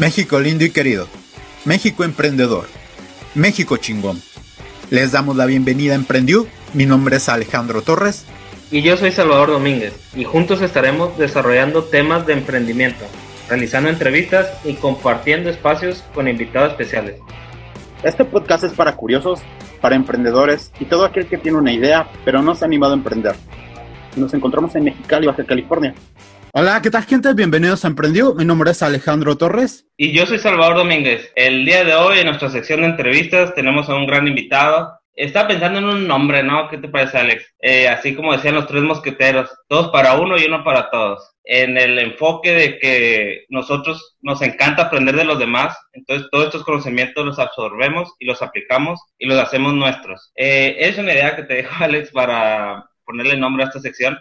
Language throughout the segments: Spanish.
México lindo y querido. México emprendedor. México chingón. Les damos la bienvenida a Emprendió. Mi nombre es Alejandro Torres. Y yo soy Salvador Domínguez. Y juntos estaremos desarrollando temas de emprendimiento, realizando entrevistas y compartiendo espacios con invitados especiales. Este podcast es para curiosos, para emprendedores y todo aquel que tiene una idea pero no se ha animado a emprender. Nos encontramos en Mexicali, Baja California. Hola, ¿qué tal gente? Bienvenidos a Emprendió. Mi nombre es Alejandro Torres. Y yo soy Salvador Domínguez. El día de hoy en nuestra sección de entrevistas tenemos a un gran invitado. Está pensando en un nombre, ¿no? ¿Qué te parece, Alex? Eh, así como decían los tres mosqueteros, todos para uno y uno para todos. En el enfoque de que nosotros nos encanta aprender de los demás, entonces todos estos conocimientos los absorbemos y los aplicamos y los hacemos nuestros. Eh, es una idea que te dejo, Alex, para ponerle nombre a esta sección.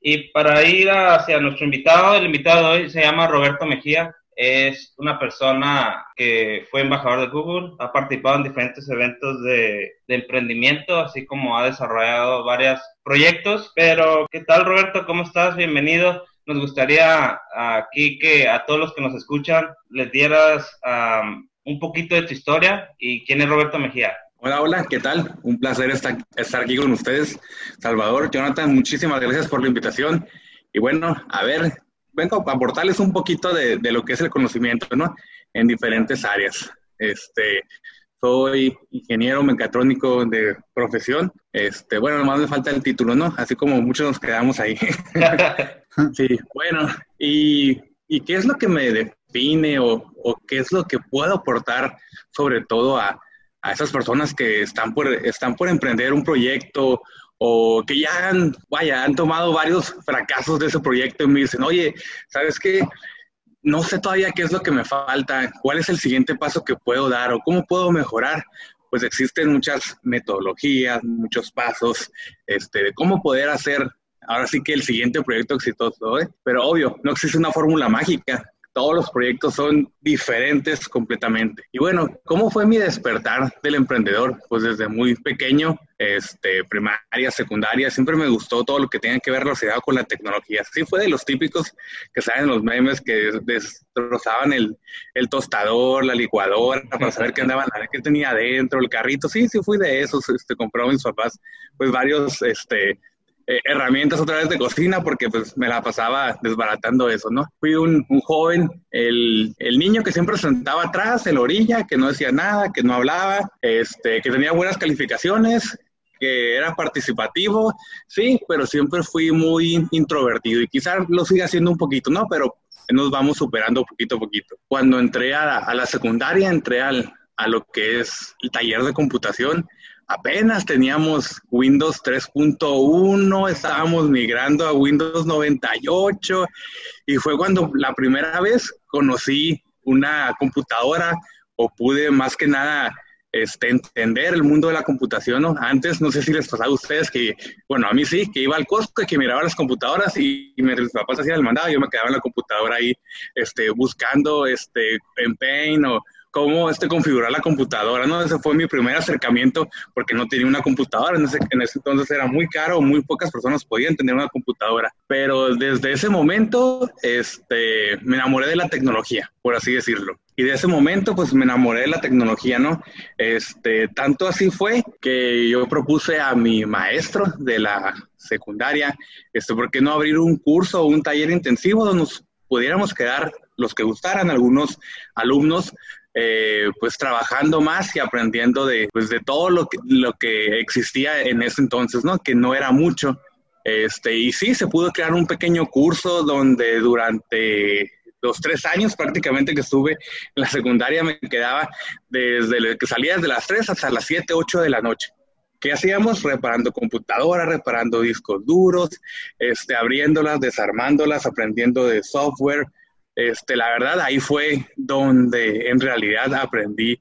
Y para ir hacia nuestro invitado, el invitado de hoy se llama Roberto Mejía. Es una persona que fue embajador de Google, ha participado en diferentes eventos de, de emprendimiento, así como ha desarrollado varios proyectos. Pero, ¿qué tal Roberto? ¿Cómo estás? Bienvenido. Nos gustaría aquí que a todos los que nos escuchan les dieras um, un poquito de tu historia y quién es Roberto Mejía. Hola, hola, ¿qué tal? Un placer estar, aquí con ustedes. Salvador, Jonathan, muchísimas gracias por la invitación. Y bueno, a ver, vengo a aportarles un poquito de, lo que es el conocimiento, ¿no? En diferentes áreas. Este, soy ingeniero mecatrónico de profesión. Este, bueno, nomás me falta el título, ¿no? Así como muchos nos quedamos ahí. sí, bueno, y, qué es lo que me define o, o qué es lo que puedo aportar sobre todo a, a esas personas que están por, están por emprender un proyecto o que ya han, vaya, han tomado varios fracasos de ese proyecto y me dicen, oye, ¿sabes qué? No sé todavía qué es lo que me falta, cuál es el siguiente paso que puedo dar o cómo puedo mejorar. Pues existen muchas metodologías, muchos pasos, este, de cómo poder hacer ahora sí que el siguiente proyecto exitoso, ¿eh? pero obvio, no existe una fórmula mágica todos los proyectos son diferentes completamente. Y bueno, ¿cómo fue mi despertar del emprendedor? Pues desde muy pequeño, este, primaria, secundaria, siempre me gustó todo lo que tenga que ver relacionado con la tecnología. Sí fue de los típicos que saben los memes que destrozaban el, el tostador, la licuadora, para saber qué andaban, qué tenía adentro, el carrito. Sí, sí fui de esos, este, compró mis papás, pues varios, este, eh, herramientas otra vez de cocina porque pues me la pasaba desbaratando eso, ¿no? Fui un, joven, el, el, niño que siempre sentaba atrás, en la orilla, que no decía nada, que no hablaba, este, que tenía buenas calificaciones, que era participativo, sí, pero siempre fui muy introvertido y quizás lo siga haciendo un poquito, ¿no? Pero nos vamos superando poquito a poquito. Cuando entré a la, a la secundaria, entré al, a lo que es el taller de computación apenas teníamos Windows 3.1, estábamos migrando a Windows 98 y fue cuando la primera vez conocí una computadora o pude más que nada este, entender el mundo de la computación. Antes, no sé si les pasaba a ustedes que, bueno, a mí sí, que iba al Costco y que miraba las computadoras y, y mis papás hacían el mandado, yo me quedaba en la computadora ahí este, buscando este, en Paint o cómo este, configurar la computadora, ¿no? Ese fue mi primer acercamiento porque no tenía una computadora, en ese, en entonces era muy caro, muy pocas personas podían tener una computadora, pero desde ese momento este, me enamoré de la tecnología, por así decirlo. Y de ese momento, pues me enamoré de la tecnología, ¿no? Este, tanto así fue que yo propuse a mi maestro de la secundaria, este, ¿por qué no abrir un curso o un taller intensivo donde nos pudiéramos quedar los que gustaran, algunos alumnos, eh, pues trabajando más y aprendiendo de, pues, de todo lo que, lo que existía en ese entonces, ¿no? Que no era mucho. Este, y sí, se pudo crear un pequeño curso donde durante los tres años prácticamente que estuve en la secundaria me quedaba desde que salía desde las 3 hasta las 7, 8 de la noche. ¿Qué hacíamos? Reparando computadoras, reparando discos duros, este, abriéndolas, desarmándolas, aprendiendo de software, este, la verdad, ahí fue donde en realidad aprendí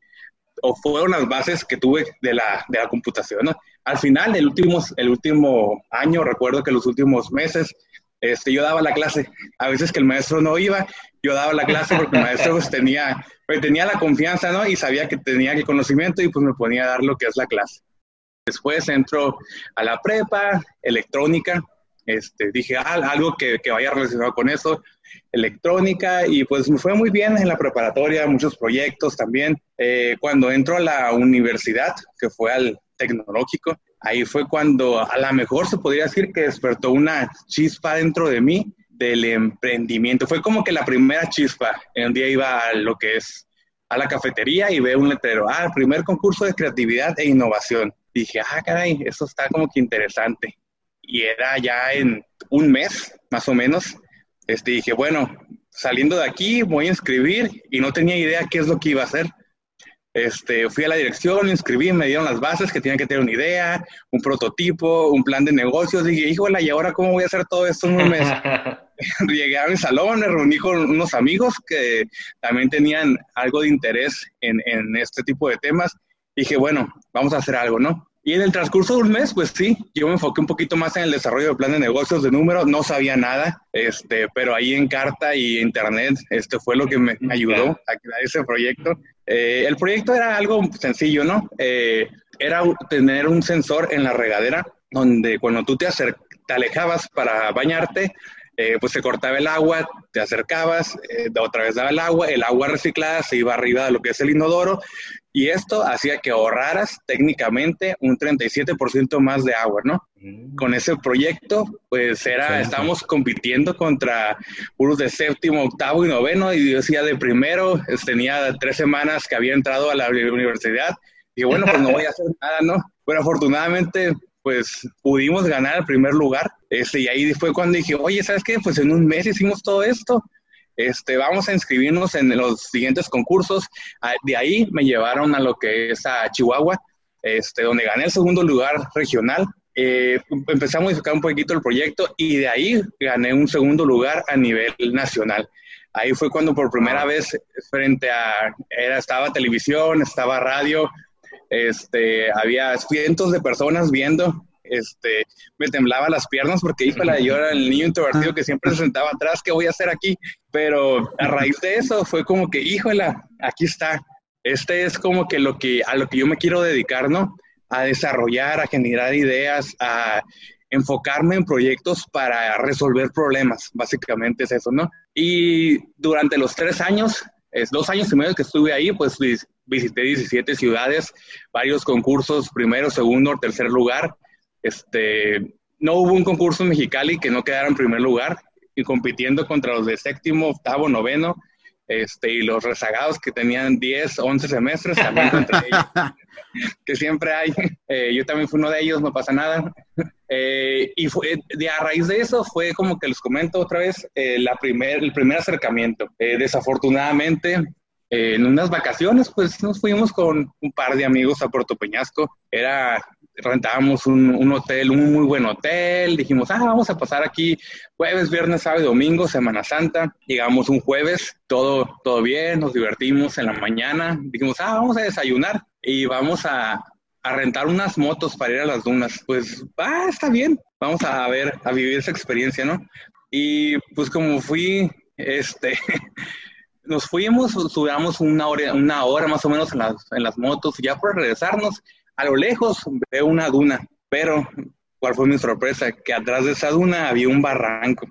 o fueron las bases que tuve de la, de la computación. Al final, el último, el último año, recuerdo que los últimos meses, este, yo daba la clase. A veces que el maestro no iba, yo daba la clase porque el maestro pues, tenía, pues, tenía la confianza ¿no? y sabía que tenía el conocimiento y pues me ponía a dar lo que es la clase. Después entro a la prepa, electrónica, Este, dije, ah, algo que, que, vaya relacionado con eso, electrónica, y pues me fue muy bien en la preparatoria, muchos proyectos también. Eh, cuando entro a la universidad, que fue al tecnológico, ahí fue cuando a lo mejor se podría decir que despertó una chispa dentro de mí del emprendimiento. Fue como que la primera chispa. Un día iba a lo que es a la cafetería y veo un letrero, ah, primer concurso de creatividad e innovación. Dije, ah, caray, esto está como que interesante. Y era ya en un mes, más o menos. Este, dije, bueno, saliendo de aquí voy a inscribir y no tenía idea qué es lo que iba a hacer. Este, fui a la dirección, inscribí, me dieron las bases que tenía que tener una idea, un prototipo, un plan de negocios. Dije, híjole, ¿y ahora cómo voy a hacer todo esto en un mes? Llegué a mi salón, me reuní con unos amigos que también tenían algo de interés en, en este tipo de temas. Dije, bueno, vamos a hacer algo, ¿no? Y en el transcurso de un mes, pues sí, yo me enfoqué un poquito más en el desarrollo del plan de negocios de números, no sabía nada, este, pero ahí en carta y internet, este fue lo que me, ayudó a crear ese proyecto. Eh, el proyecto era algo sencillo, ¿no? Eh, era tener un sensor en la regadera donde cuando tú te, te alejabas para bañarte, eh, pues se cortaba el agua, te acercabas, otra vez daba el agua, el agua reciclada se iba arriba de lo que es el inodoro y esto hacía que ahorraras técnicamente un 37% más de agua, ¿no? Mm. Con ese proyecto, pues era, estábamos compitiendo contra puros de séptimo, octavo y noveno, y yo decía de primero, tenía tres semanas que había entrado a la universidad, y bueno, pues no voy a hacer nada, ¿no? Pero afortunadamente, pues pudimos ganar el primer lugar, este, y ahí fue cuando dije, oye, ¿sabes qué? Pues en un mes hicimos todo esto, este, vamos a inscribirnos en los siguientes concursos. Ah, de ahí me llevaron a lo que es a Chihuahua, este, donde gané el segundo lugar regional. Eh, empecé a modificar un poquito el proyecto y de ahí gané un segundo lugar a nivel nacional. Ahí fue cuando por primera vez frente a, era, estaba televisión, estaba radio, este, había cientos de personas viendo este, me temblaba las piernas porque, híjole, yo era el niño introvertido que siempre se sentaba atrás, ¿qué voy a hacer aquí? Pero a raíz de eso fue como que, híjole, aquí está. Este es como que lo que, a lo que yo me quiero dedicar, ¿no? A desarrollar, a generar ideas, a enfocarme en proyectos para resolver problemas, básicamente es eso, ¿no? Y durante los tres años, es dos años y medio que estuve ahí, pues visité 17 ciudades, varios concursos, primero, segundo, tercer lugar, este, no hubo un concurso en Mexicali que no quedara en primer lugar y compitiendo contra los de séptimo, octavo, noveno, este, y los rezagados que tenían 10, 11 semestres, también ellos, que siempre hay. Eh, yo también fui uno de ellos, no pasa nada. Eh, y fue, de, a raíz de eso fue como que les comento otra vez eh, la primer, el primer acercamiento. desafortunadamente, en unas vacaciones, pues nos fuimos con un par de amigos a Puerto Peñasco. Era rentábamos un, hotel, un muy buen hotel, dijimos, ah, vamos a pasar aquí jueves, viernes, sábado y domingo, Semana Santa. Llegamos un jueves, todo, todo bien, nos divertimos en la mañana, dijimos, ah, vamos a desayunar y vamos a, a rentar unas motos para ir a las dunas. Pues, ah, está bien, vamos a ver, a vivir esa experiencia, ¿no? Y pues como fui, este... nos fuimos, subíamos una hora, una hora más o menos en las, en las motos y ya por regresarnos a lo lejos veo una duna, pero ¿cuál fue mi sorpresa? Que atrás de esa duna había un barranco.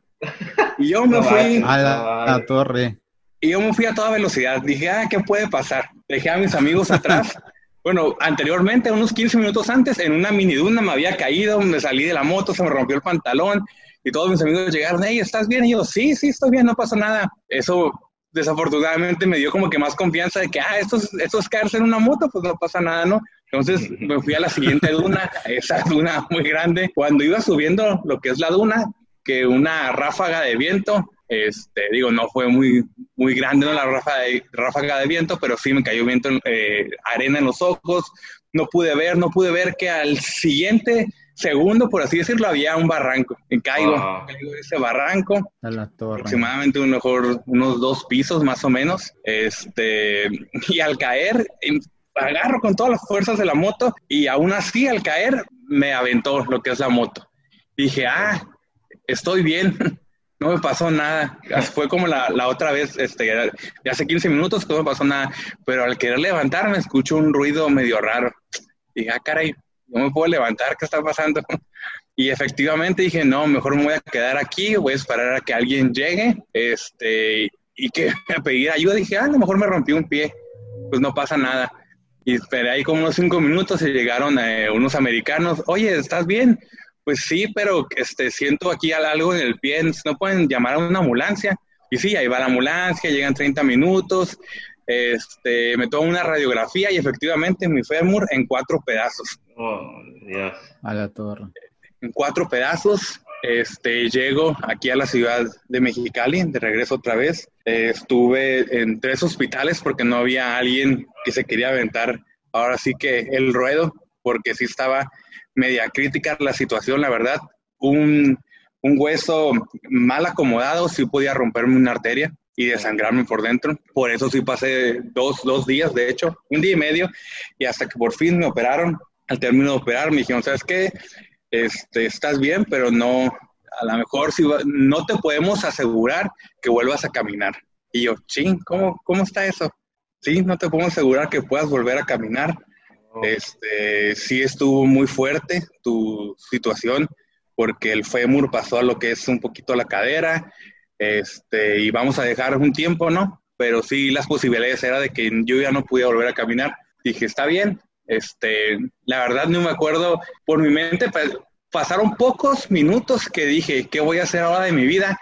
Y yo me fui a la, torre. Y yo me fui a toda velocidad. Dije, ah, ¿qué puede pasar? Dejé a mis amigos atrás. bueno, anteriormente, unos 15 minutos antes, en una mini duna me había caído, me salí de la moto, se me rompió el pantalón y todos mis amigos llegaron, hey, ¿estás bien? Y yo, sí, sí, estoy bien, no pasa nada. Eso desafortunadamente me dio como que más confianza de que, ah, esto es, esto es caerse en una moto, pues no pasa nada, ¿no? Entonces me fui a la siguiente duna, esa duna muy grande. Cuando iba subiendo lo que es la duna, que una ráfaga de viento, este, digo, no fue muy, muy grande ¿no? la ráfaga de, ráfaga de viento, pero sí me cayó viento, eh, arena en los ojos, no pude ver, no pude ver que al siguiente segundo, por así decirlo, había un barranco. Y caigo, ah. caigo ese barranco. A la torre. Aproximadamente un mejor, unos dos pisos más o menos. Este, y al caer, agarro con todas las fuerzas de la moto y aún así al caer me aventó lo que es la moto. Dije, ah, estoy bien, no me pasó nada. Fue como la, la otra vez, este, de hace 15 minutos que no me pasó nada, pero al querer levantarme escucho un ruido medio raro. Dije, ah, caray, no me puedo levantar, ¿qué está pasando? Y efectivamente dije, no, mejor me voy a quedar aquí, voy a esperar a que alguien llegue, este, y que me pedir ayuda. Dije, ah, a lo mejor me rompí un pie, pues no pasa nada. Y esperé ahí como unos cinco minutos y llegaron eh, unos americanos. Oye, ¿estás bien? Pues sí, pero este, siento aquí algo en el pie, ¿no pueden llamar a una ambulancia? Y sí, ahí va la ambulancia, llegan 30 minutos, este, me tomo una radiografía y efectivamente mi fémur en cuatro pedazos. Oh, Dios. A la torre. En cuatro pedazos, este, llego aquí a la ciudad de Mexicali, de regreso otra vez. Estuve en tres hospitales porque no había alguien que se quería aventar. Ahora sí que el ruedo, porque sí estaba media crítica la situación, la verdad. Un, un hueso mal acomodado sí podía romperme una arteria y desangrarme por dentro. Por eso sí pasé dos, dos días, de hecho, un día y medio, y hasta que por fin me operaron. Al término de operar me dijeron, ¿sabes qué? Este, estás bien, pero no, a lo mejor si no te podemos asegurar que vuelvas a caminar. Y yo, ching, ¿cómo, ¿cómo está eso? Sí, no te podemos asegurar que puedas volver a caminar. Este, sí estuvo muy fuerte tu situación porque el fémur pasó a lo que es un poquito la cadera, este, y vamos a dejar un tiempo, ¿no? Pero sí las posibilidades era de que yo ya no pudiera volver a caminar. Dije, está bien, este, la verdad no me acuerdo, por mi mente pasaron pocos minutos que dije, ¿qué voy a hacer ahora de mi vida?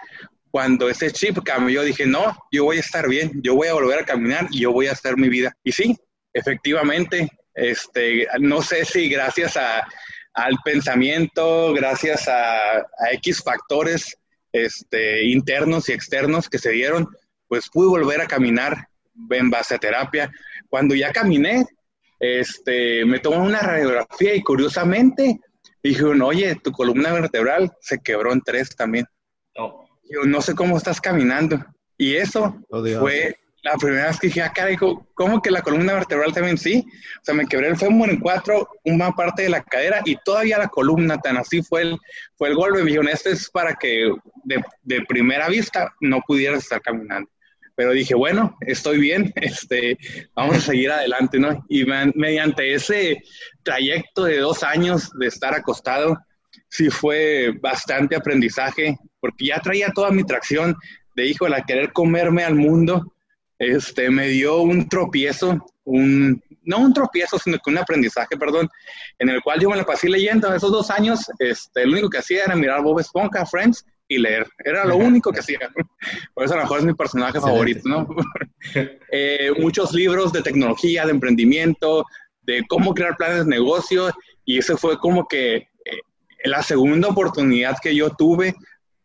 Cuando ese chip cambió, dije, no, yo voy a estar bien, yo voy a volver a caminar y yo voy a hacer mi vida. Y sí, efectivamente, este, no sé si gracias a, al pensamiento, gracias a, X factores este, internos y externos que se dieron, pues pude volver a caminar en base a terapia. Cuando ya caminé, este, me tomó una radiografía y curiosamente dijeron, oye, tu columna vertebral se quebró en tres también. Oh. Yo no sé cómo estás caminando. Y eso Oh, fue la primera vez que dije, ah, caray, ¿cómo- ¿cómo que la columna vertebral también sí? O sea, me quebré el fémur en cuatro, una parte de la cadera y todavía la columna, tan así fue el, fue el golpe. Me dijeron, esto es para que de, de primera vista no pudieras estar caminando. Pero dije, bueno, estoy bien, este, vamos a seguir adelante, ¿no? Y me- mediante ese trayecto de dos años de estar acostado, sí fue bastante aprendizaje, porque ya traía toda mi tracción de, hijo, la querer comerme al mundo, este, me dio un tropiezo, un, no un tropiezo, sino que un aprendizaje, perdón, en el cual yo me la pasé leyendo esos dos años, este, lo único que hacía era mirar Bob Esponja, Friends y leer, era lo único que hacía. Por eso a lo mejor es mi personaje Excelente. favorito, ¿no? Eh, muchos libros de tecnología, de emprendimiento, de cómo crear planes de negocio, y ese fue como que eh, la segunda oportunidad que yo tuve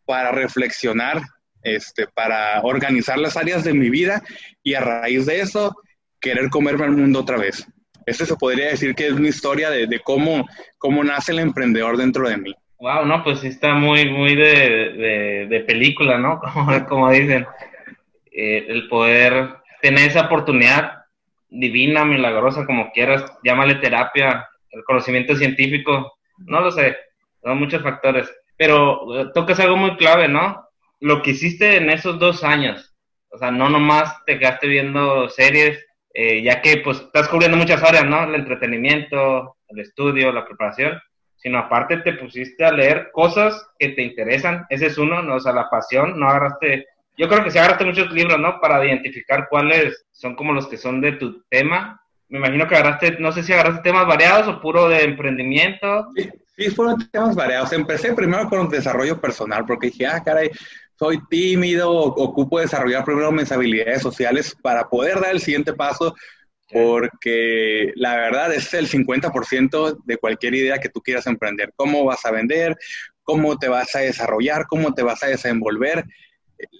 para reflexionar, este, para organizar las áreas de mi vida y a raíz de eso querer comerme al mundo otra vez. Ese se podría decir que es mi historia de, de cómo, cómo nace el emprendedor dentro de mí. Wow, no, pues sí está muy, muy de, de, de película, ¿no? Como, como dicen. Eh, el poder tener esa oportunidad divina, milagrosa, como quieras, llámale terapia, el conocimiento científico, no lo sé, son muchos factores. Pero eh, tocas algo muy clave, ¿no? Lo que hiciste en esos dos años, o sea, no nomás te quedaste viendo series, eh, ya que pues estás cubriendo muchas áreas, ¿no? El entretenimiento, el estudio, la preparación, sino aparte te pusiste a leer cosas que te interesan, ese es uno, ¿no? o sea, la pasión, no agarraste, yo creo que sí agarraste muchos libros, ¿no? Para identificar cuáles son como los que son de tu tema. Me imagino que agarraste, no sé si agarraste temas variados o puro de emprendimiento. Sí, sí, fueron temas variados. Empecé primero con desarrollo personal, porque dije, ah, caray, soy tímido, ocupo desarrollar primero mis habilidades sociales para poder dar el siguiente paso, porque la verdad es el 50% de cualquier idea que tú quieras emprender. ¿Cómo vas a vender? ¿Cómo te vas a desarrollar? ¿Cómo te vas a desenvolver?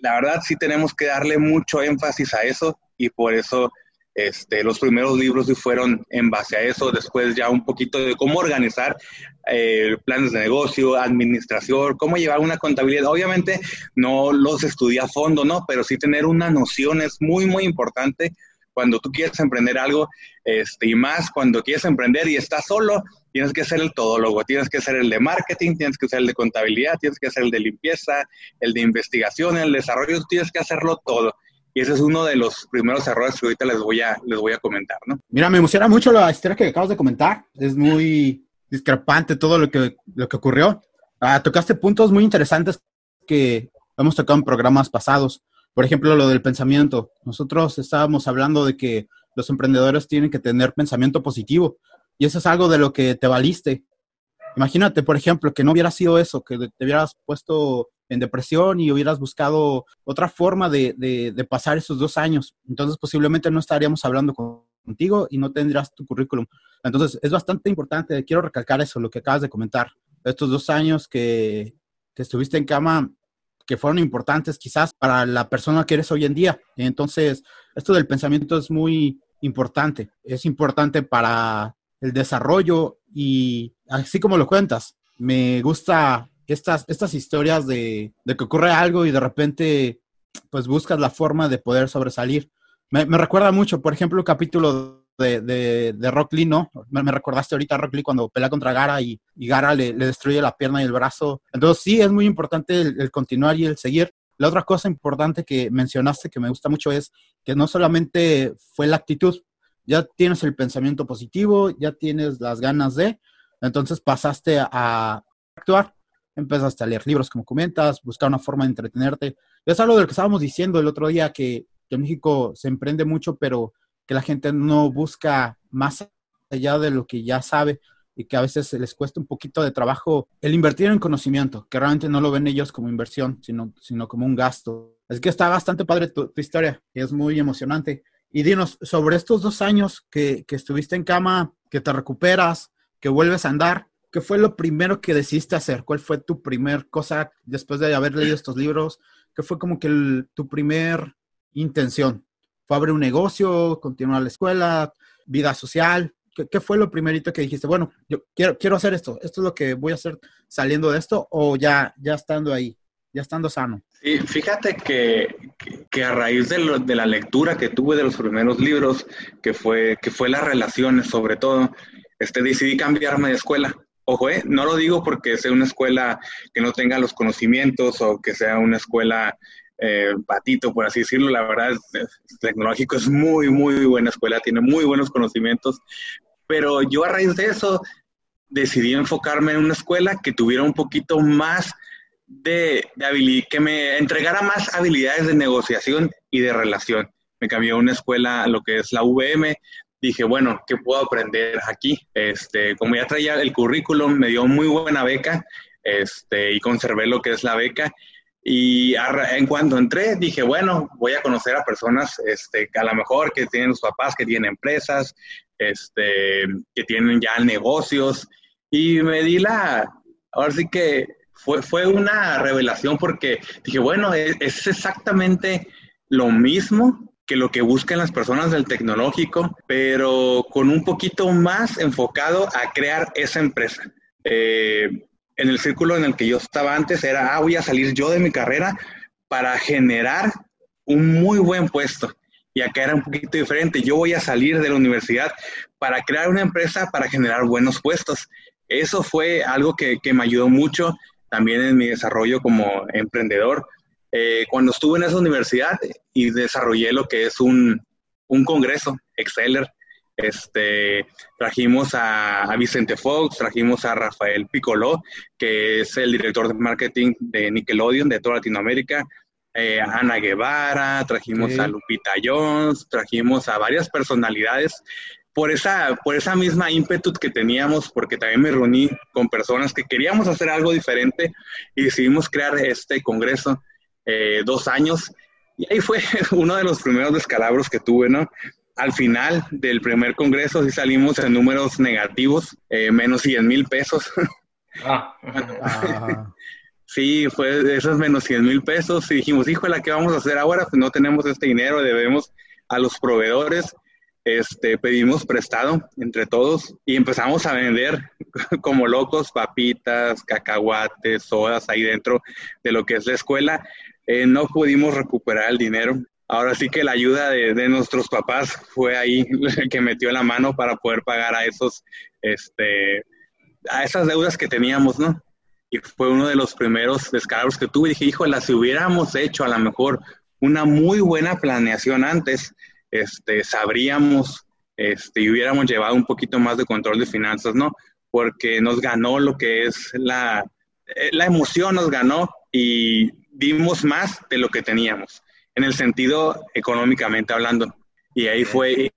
La verdad sí tenemos que darle mucho énfasis a eso y por eso este, los primeros libros fueron en base a eso, después ya un poquito de cómo organizar eh, planes de negocio, administración, cómo llevar una contabilidad. Obviamente no los estudié a fondo, ¿no? Pero sí tener una noción es muy, muy importante cuando tú quieres emprender algo, este, y más cuando quieres emprender y estás solo, tienes que ser el todólogo, tienes que ser el de marketing, tienes que ser el de contabilidad, tienes que ser el de limpieza, el de investigación, el desarrollo, tienes que hacerlo todo. Y ese es uno de los primeros errores que ahorita les voy a, les voy a comentar, ¿no? Mira, me emociona mucho la historia que acabas de comentar. Es muy discrepante todo lo que, lo que ocurrió. Ah, tocaste puntos muy interesantes que hemos tocado en programas pasados. Por ejemplo, lo del pensamiento. Nosotros estábamos hablando de que los emprendedores tienen que tener pensamiento positivo y eso es algo de lo que te valiste. Imagínate, por ejemplo, que no hubiera sido eso, que te hubieras puesto en depresión y hubieras buscado otra forma de, de, pasar esos dos años. Entonces, posiblemente no estaríamos hablando contigo y no tendrías tu currículum. Entonces, es bastante importante, quiero recalcar eso, lo que acabas de comentar. Estos dos años que, que estuviste en cama, que fueron importantes quizás para la persona que eres hoy en día. Entonces, esto del pensamiento es muy importante. Es importante para el desarrollo y así como lo cuentas, me gusta estas, estas historias de, que ocurre algo y de repente pues buscas la forma de poder sobresalir. Me, recuerda mucho, por ejemplo, el capítulo de, de, Rock Lee, ¿no? Me, recordaste ahorita a Rock Lee cuando pelea contra Gara y, Gara le, destruye la pierna y el brazo. Entonces sí, es muy importante el, continuar y el seguir. La otra cosa importante que mencionaste que me gusta mucho es que no solamente fue la actitud, ya tienes el pensamiento positivo, ya tienes las ganas de, entonces pasaste a actuar, empezaste a leer libros, como comentas, buscar una forma de entretenerte. Es algo de lo que estábamos diciendo el otro día, que, en México se emprende mucho, pero que la gente no busca más allá de lo que ya sabe y que a veces les cuesta un poquito de trabajo el invertir en conocimiento, que realmente no lo ven ellos como inversión, sino, sino como un gasto. Es que está bastante padre tu, historia y es muy emocionante. Y dinos, sobre estos dos años que, estuviste en cama, que te recuperas, que vuelves a andar, ¿qué fue lo primero que decidiste hacer? ¿Cuál fue tu primer cosa después de haber leído estos libros? ¿Qué fue como que tu primer intención? ¿Fue abrir un negocio, continuar la escuela, vida social? ¿Qué, fue lo primerito que dijiste? Bueno, yo quiero, quiero hacer esto, esto es lo que voy a hacer saliendo de esto o ya, ya estando ahí, ya estando sano. Sí, fíjate que, que a raíz de, la lectura que tuve de los primeros libros, que fue, que fue las relaciones sobre todo, este, decidí cambiarme de escuela. Ojo, eh, no lo digo porque sea una escuela que no tenga los conocimientos o que sea una escuela eh, patito, por así decirlo. La verdad, tecnológico es muy, muy buena escuela, tiene muy buenos conocimientos. Pero yo a raíz de eso decidí enfocarme en una escuela que tuviera un poquito más de, de que me entregara más habilidades de negociación y de relación. Me cambió a una escuela, lo que es la VM. Dije, bueno, ¿qué puedo aprender aquí? Este, como ya traía el currículum, me dio muy buena beca este, y conservé lo que es la beca. Y en cuanto entré, dije, bueno, voy a conocer a personas este, a lo mejor que tienen sus papás, que tienen empresas, este, que tienen ya negocios. Y me di la, ahora sí que fue, fue una revelación porque dije, bueno, es, es exactamente lo mismo que lo que buscan las personas del tecnológico, pero con un poquito más enfocado a crear esa empresa. Eh, en el círculo en el que yo estaba antes era, ah, voy a salir yo de mi carrera para generar un muy buen puesto. Y acá era un poquito diferente. Yo voy a salir de la universidad para crear una empresa para generar buenos puestos. Eso fue algo que, que me ayudó mucho también en mi desarrollo como emprendedor. Eh, cuando estuve en esa universidad y desarrollé lo que es un, un congreso, Exceller, este, trajimos a, Vicente Fox, trajimos a Rafael Picoló, que es el director de marketing de Nickelodeon de toda Latinoamérica, eh, a Ana Guevara, trajimos a Lupita Jones, trajimos a varias personalidades por esa, por esa misma ímpetu que teníamos, porque también me reuní con personas que queríamos hacer algo diferente y decidimos crear este congreso eh, dos años. Y ahí fue uno de los primeros descalabros que tuve, ¿no? Al final del primer congreso sí salimos en números negativos, eh, menos 100 mil pesos. Ah. sí, fue esos menos 100 mil pesos y dijimos, híjole, ¿qué vamos a hacer ahora? Pues no tenemos este dinero, debemos a los proveedores este, pedimos prestado entre todos y empezamos a vender como locos papitas, cacahuates, sodas ahí dentro de lo que es la escuela. Eh, no pudimos recuperar el dinero. Ahora sí que la ayuda de, nuestros papás fue ahí que metió la mano para poder pagar a esos, este, a esas deudas que teníamos, ¿no? Y fue uno de los primeros descargos que tuve. Dije, híjole, si hubiéramos hecho a lo mejor una muy buena planeación antes, este, sabríamos este, y hubiéramos llevado un poquito más de control de finanzas, ¿no? Porque nos ganó lo que es la, eh, la emoción nos ganó y dimos más de lo que teníamos, en el sentido económicamente hablando. Y ahí fue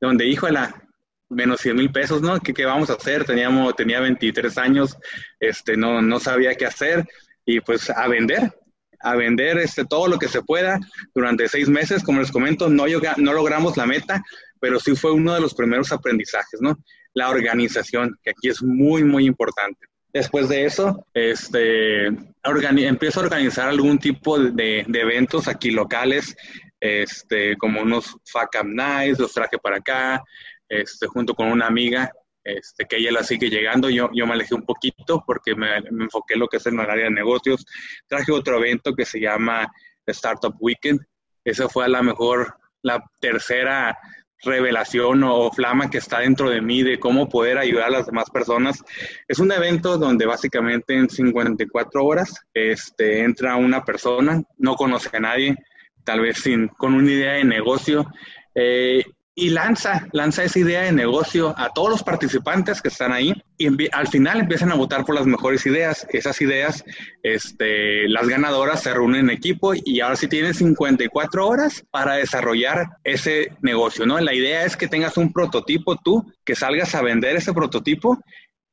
donde, la menos 100 mil pesos, ¿no? ¿Qué, ¿Qué, vamos a hacer? Teníamos, tenía 23 años, este, no, no sabía qué hacer y pues a vender, a vender este, todo lo que se pueda durante seis meses. Como les comento, no, no logramos la meta, pero sí fue uno de los primeros aprendizajes, ¿no? La organización, que aquí es muy, muy importante. Después de eso, este, empiezo a organizar algún tipo de, eventos aquí locales, este, como unos FACAM Nights, los traje para acá, este, junto con una amiga, este, que ella la sigue llegando. Yo, yo me alejé un poquito porque me, me enfoqué en lo que es en el área de negocios. Traje otro evento que se llama Startup Weekend. Esa fue a lo mejor la tercera revelación o flama que está dentro de mí de cómo poder ayudar a las demás personas. Es un evento donde básicamente en 54 horas este, entra una persona, no conoce a nadie, tal vez sin, con una idea de negocio, eh, y lanza, lanza esa idea de negocio a todos los participantes que están ahí y al final empiezan a votar por las mejores ideas. Esas ideas, este, las ganadoras se reúnen en equipo y ahora sí tienen 54 horas para desarrollar ese negocio, ¿no? La idea es que tengas un prototipo tú, que salgas a vender ese prototipo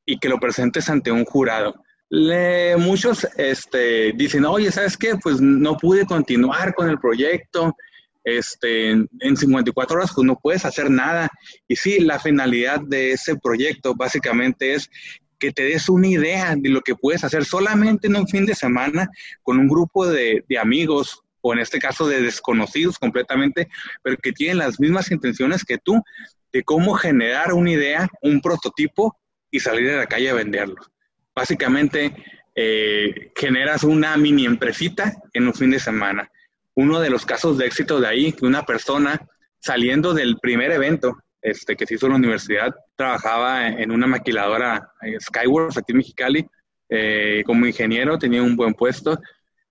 y que lo presentes ante un jurado. Muchos este, dicen, oye, ¿sabes qué? Pues no pude continuar con el proyecto, este, en, 54 horas pues no puedes hacer nada. Y sí, la finalidad de ese proyecto básicamente es que te des una idea de lo que puedes hacer solamente en un fin de semana con un grupo de, de amigos o en este caso de desconocidos completamente, pero que tienen las mismas intenciones que tú de cómo generar una idea, un prototipo y salir a la calle a venderlo. Básicamente, eh, generas una mini empresita en un fin de semana uno de los casos de éxito de ahí, que una persona saliendo del primer evento este, que se hizo en la universidad, trabajaba en una maquiladora eh, Skyworks aquí en Mexicali, eh, como ingeniero, tenía un buen puesto.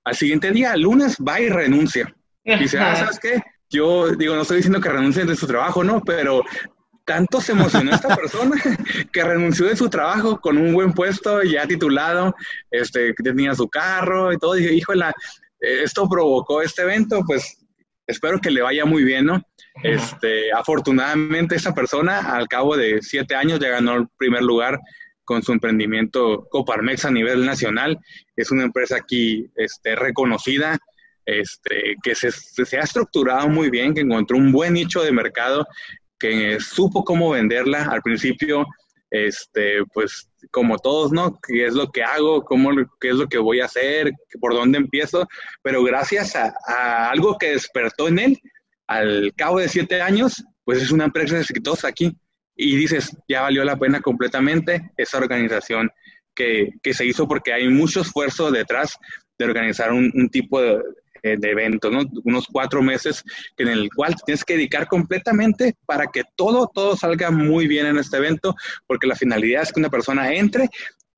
Al siguiente día, lunes, va y renuncia. Dice, ah, ¿sabes qué? Yo digo, no estoy diciendo que renuncien de su trabajo, ¿no? Pero tanto se emocionó esta persona que renunció de su trabajo con un buen puesto, ya titulado, este, tenía su carro y todo. Dije, híjole, esto provocó este evento, pues espero que le vaya muy bien, ¿no? Este, afortunadamente esa persona al cabo de siete años ya ganó el primer lugar con su emprendimiento Coparmex a nivel nacional. Es una empresa aquí este, reconocida, este, que se, se, ha estructurado muy bien, que encontró un buen nicho de mercado, que supo cómo venderla. Al principio este, pues como todos, ¿no? ¿Qué es lo que hago? ¿Cómo, ¿Qué es lo que voy a hacer? ¿Por dónde empiezo? Pero gracias a, algo que despertó en él, al cabo de siete años, pues es una empresa exitosa aquí. Y dices, ya valió la pena completamente esa organización que, que se hizo porque hay mucho esfuerzo detrás de organizar un, tipo de, de evento, ¿no? Unos cuatro meses en el cual tienes que dedicar completamente para que todo, todo salga muy bien en este evento, porque la finalidad es que una persona entre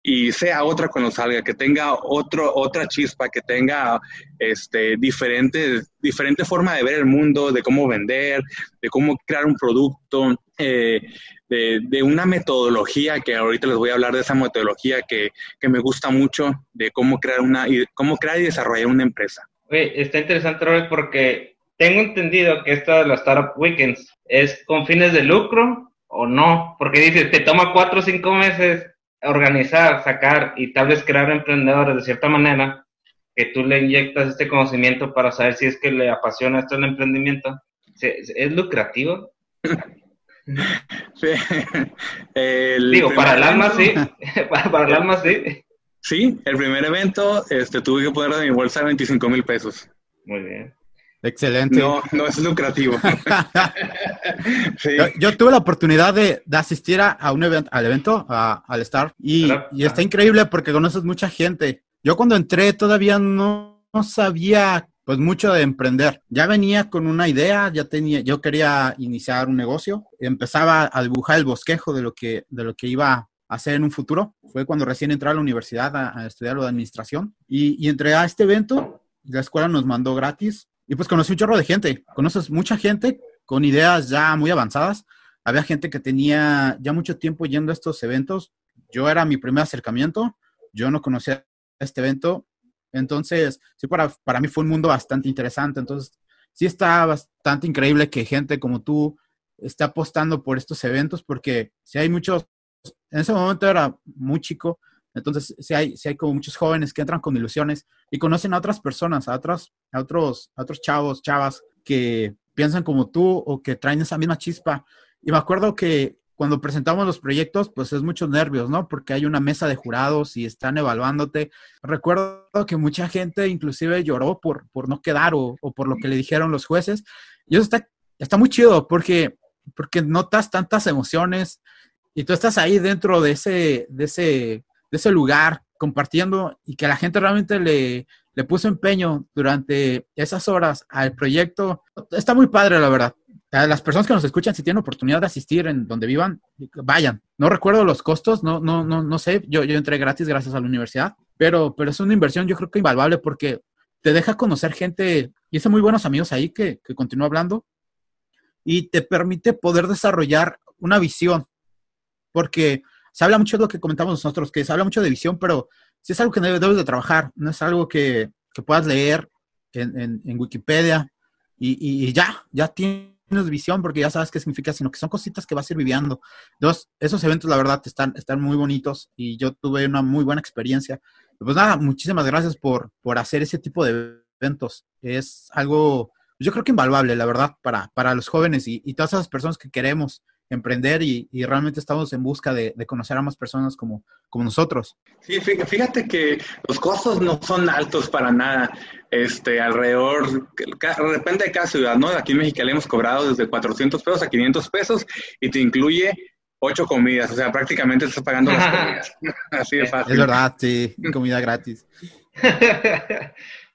y sea otra cuando salga, que tenga otro, otra chispa, que tenga este, diferente, diferente forma de ver el mundo, de cómo vender, de cómo crear un producto, eh, de, de, una metodología, que ahorita les voy a hablar de esa metodología que, que me gusta mucho, de cómo crear, una, cómo crear y desarrollar una empresa está interesante, Robert, porque tengo entendido que esta de las Startup Weekends es con fines de lucro o no, porque dices, te toma cuatro o cinco meses organizar, sacar y tal vez crear emprendedores de cierta manera, que tú le inyectas este conocimiento para saber si es que le apasiona esto el emprendimiento. ¿Es lucrativo? Sí. Digo, para el alma sí, para, para el alma sí. Sí, el primer evento este, tuve que poner de mi bolsa 25 mil pesos. Muy bien. Excelente. No, no es lucrativo. yo, tuve la oportunidad de, asistir a, un evento, al evento, al Star, y, está increíble porque conoces mucha gente. Yo cuando entré todavía no, sabía pues mucho de emprender. Ya venía con una idea, ya tenía, yo quería iniciar un negocio, empezaba a dibujar el bosquejo de lo que, de lo que iba hacer en un futuro. Fue cuando recién entré a la universidad a, estudiar lo de administración y, entré a este evento. La escuela nos mandó gratis y pues conocí un chorro de gente. Conoces mucha gente con ideas ya muy avanzadas. Había gente que tenía ya mucho tiempo yendo a estos eventos. Yo era mi primer acercamiento. Yo no conocía este evento. Entonces, sí, para, para mí fue un mundo bastante interesante. Entonces, sí está bastante increíble que gente como tú esté apostando por estos eventos, porque si hay muchos, en ese momento era muy chico, entonces si hay, si hay como muchos jóvenes que entran con ilusiones y conocen a otras personas, a otros, a otros, a otros chavos, chavas que piensan como tú o que traen esa misma chispa. Y me acuerdo que cuando presentamos los proyectos, pues es muchos nervios, ¿no? Porque hay una mesa de jurados y están evaluándote. Recuerdo que mucha gente inclusive lloró por, por no quedar o, o por lo que le dijeron los jueces. Y eso está, está muy chido porque, porque notas tantas emociones y tú estás ahí dentro de ese, de ese, de ese lugar compartiendo y que la gente realmente le, le puso empeño durante esas horas al proyecto. Está muy padre, la verdad las personas que nos escuchan, si tienen oportunidad de asistir en donde vivan, vayan. No recuerdo los costos, no, no, no, no sé. Yo, yo entré gratis gracias a la universidad, pero, pero es una inversión yo creo que invaluable porque te deja conocer gente, y hice muy buenos amigos ahí que, que continúo hablando, y te permite poder desarrollar una visión, porque se habla mucho de lo que comentamos nosotros, que se habla mucho de visión, pero si es algo que debes de trabajar, no es algo que, que puedas leer en, en, Wikipedia y, y, ya, ya tienes tienes visión porque ya sabes qué significa, sino que son cositas que vas a ir viviendo. Entonces, esos eventos, la verdad, están, están muy bonitos y yo tuve una muy buena experiencia. Pues nada, muchísimas gracias por, por hacer ese tipo de eventos. Es algo, yo creo que invaluable, la verdad, para, para los jóvenes y, y todas esas personas que queremos emprender y, y, realmente estamos en busca de, de, conocer a más personas como, como nosotros. Sí, fíjate que los costos no son altos para nada. Este, alrededor, depende de cada ciudad, ¿no? Aquí en México le hemos cobrado desde 400 pesos a 500 pesos y te incluye ocho comidas, o sea, prácticamente estás pagando las comidas. Así de fácil. Es verdad, sí, comida gratis.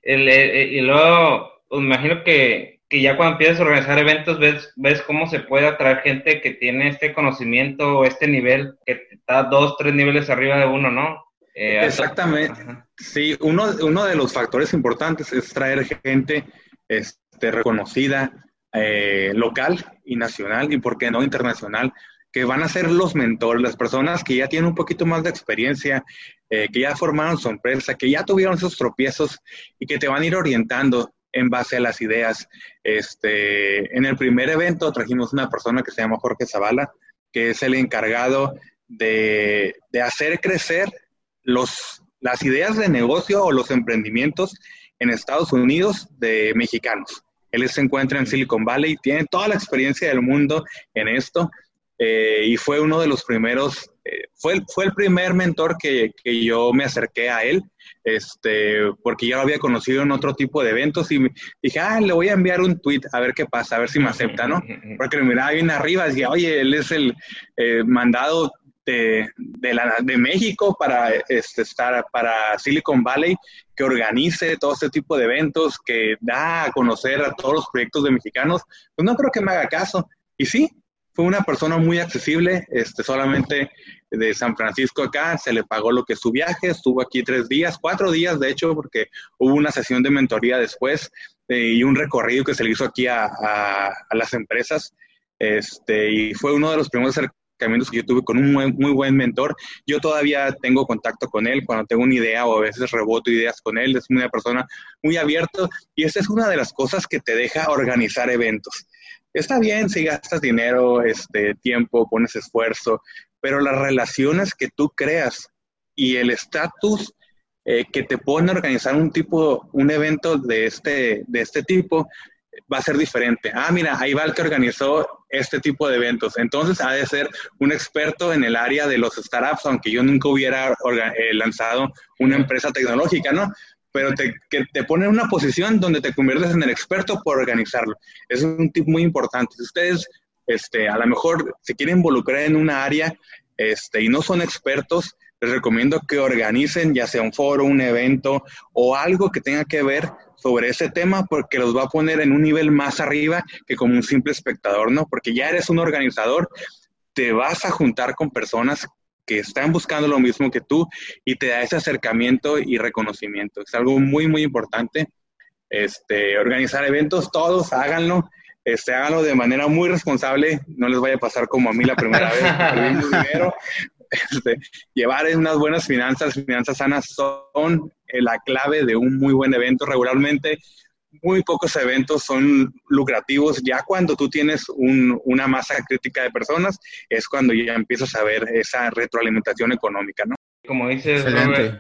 el, el, y luego, me imagino que, que, ya cuando empiezas a organizar eventos, ves, ves cómo se puede atraer gente que tiene este conocimiento o este nivel, que está dos, tres niveles arriba de uno, ¿no? Eh, Exactamente. Ajá. Sí, uno, uno de los factores importantes es traer gente este, reconocida, eh, local y nacional, y por qué no internacional, que van a ser los mentores, las personas que ya tienen un poquito más de experiencia, eh, que ya formaron su empresa, que ya tuvieron esos tropiezos y que te van a ir orientando en base a las ideas. Este, en el primer evento trajimos una persona que se llama Jorge Zavala, que es el encargado de, de hacer crecer los, las ideas de negocio o los emprendimientos en Estados Unidos de mexicanos. Él se encuentra en Silicon Valley, tiene toda la experiencia del mundo en esto eh, y fue uno de los primeros, eh, fue, fue el primer mentor que, que, yo me acerqué a él, este, porque ya lo había conocido en otro tipo de eventos y dije, ah, le voy a enviar un tweet a ver qué pasa, a ver si me acepta, ¿no? Porque me miraba bien arriba, decía, oye, él es el eh, mandado de, de, la, de, México para este, estar para Silicon Valley que organice todo este tipo de eventos, que da a conocer a todos los proyectos de mexicanos, pues no creo que me haga caso. Y sí, fue una persona muy accesible, este, solamente de San Francisco acá, se le pagó lo que es su viaje, estuvo aquí tres días, cuatro días de hecho, porque hubo una sesión de mentoría después eh, y un recorrido que se le hizo aquí a, las empresas. Este, y fue uno de los primeros caminos que yo tuve con un muy, muy, buen mentor. Yo todavía tengo contacto con él cuando tengo una idea o a veces reboto ideas con él. Es una persona muy abierta y esa es una de las cosas que te deja organizar eventos. Está bien si gastas dinero, este, tiempo, pones esfuerzo, pero las relaciones que tú creas y el estatus eh, que te pone a organizar un tipo, un evento de este, de este tipo, va a ser diferente. Ah, mira, ahí va el que organizó este tipo de eventos. Entonces ha de ser un experto en el área de los startups, aunque yo nunca hubiera eh, lanzado una empresa tecnológica, ¿no? Pero te, que te pone en una posición donde te conviertes en el experto por organizarlo. Es un tip muy importante. Si ustedes, este, a lo mejor se quieren involucrar en una área este, y no son expertos, les recomiendo que organicen ya sea un foro, un evento o algo que tenga que ver sobre ese tema porque los va a poner en un nivel más arriba que como un simple espectador, ¿no? Porque ya eres un organizador, te vas a juntar con personas que están buscando lo mismo que tú y te da ese acercamiento y reconocimiento. Es algo muy, muy importante. Este, organizar eventos, todos háganlo, este, háganlo de manera muy responsable, no les vaya a pasar como a mí la primera vez, este, llevar unas buenas finanzas, finanzas sanas son la clave de un muy buen evento. Regularmente, muy pocos eventos son lucrativos. Ya cuando tú tienes una masa crítica de personas, es cuando ya empiezas a ver esa retroalimentación económica, ¿no? Como dices,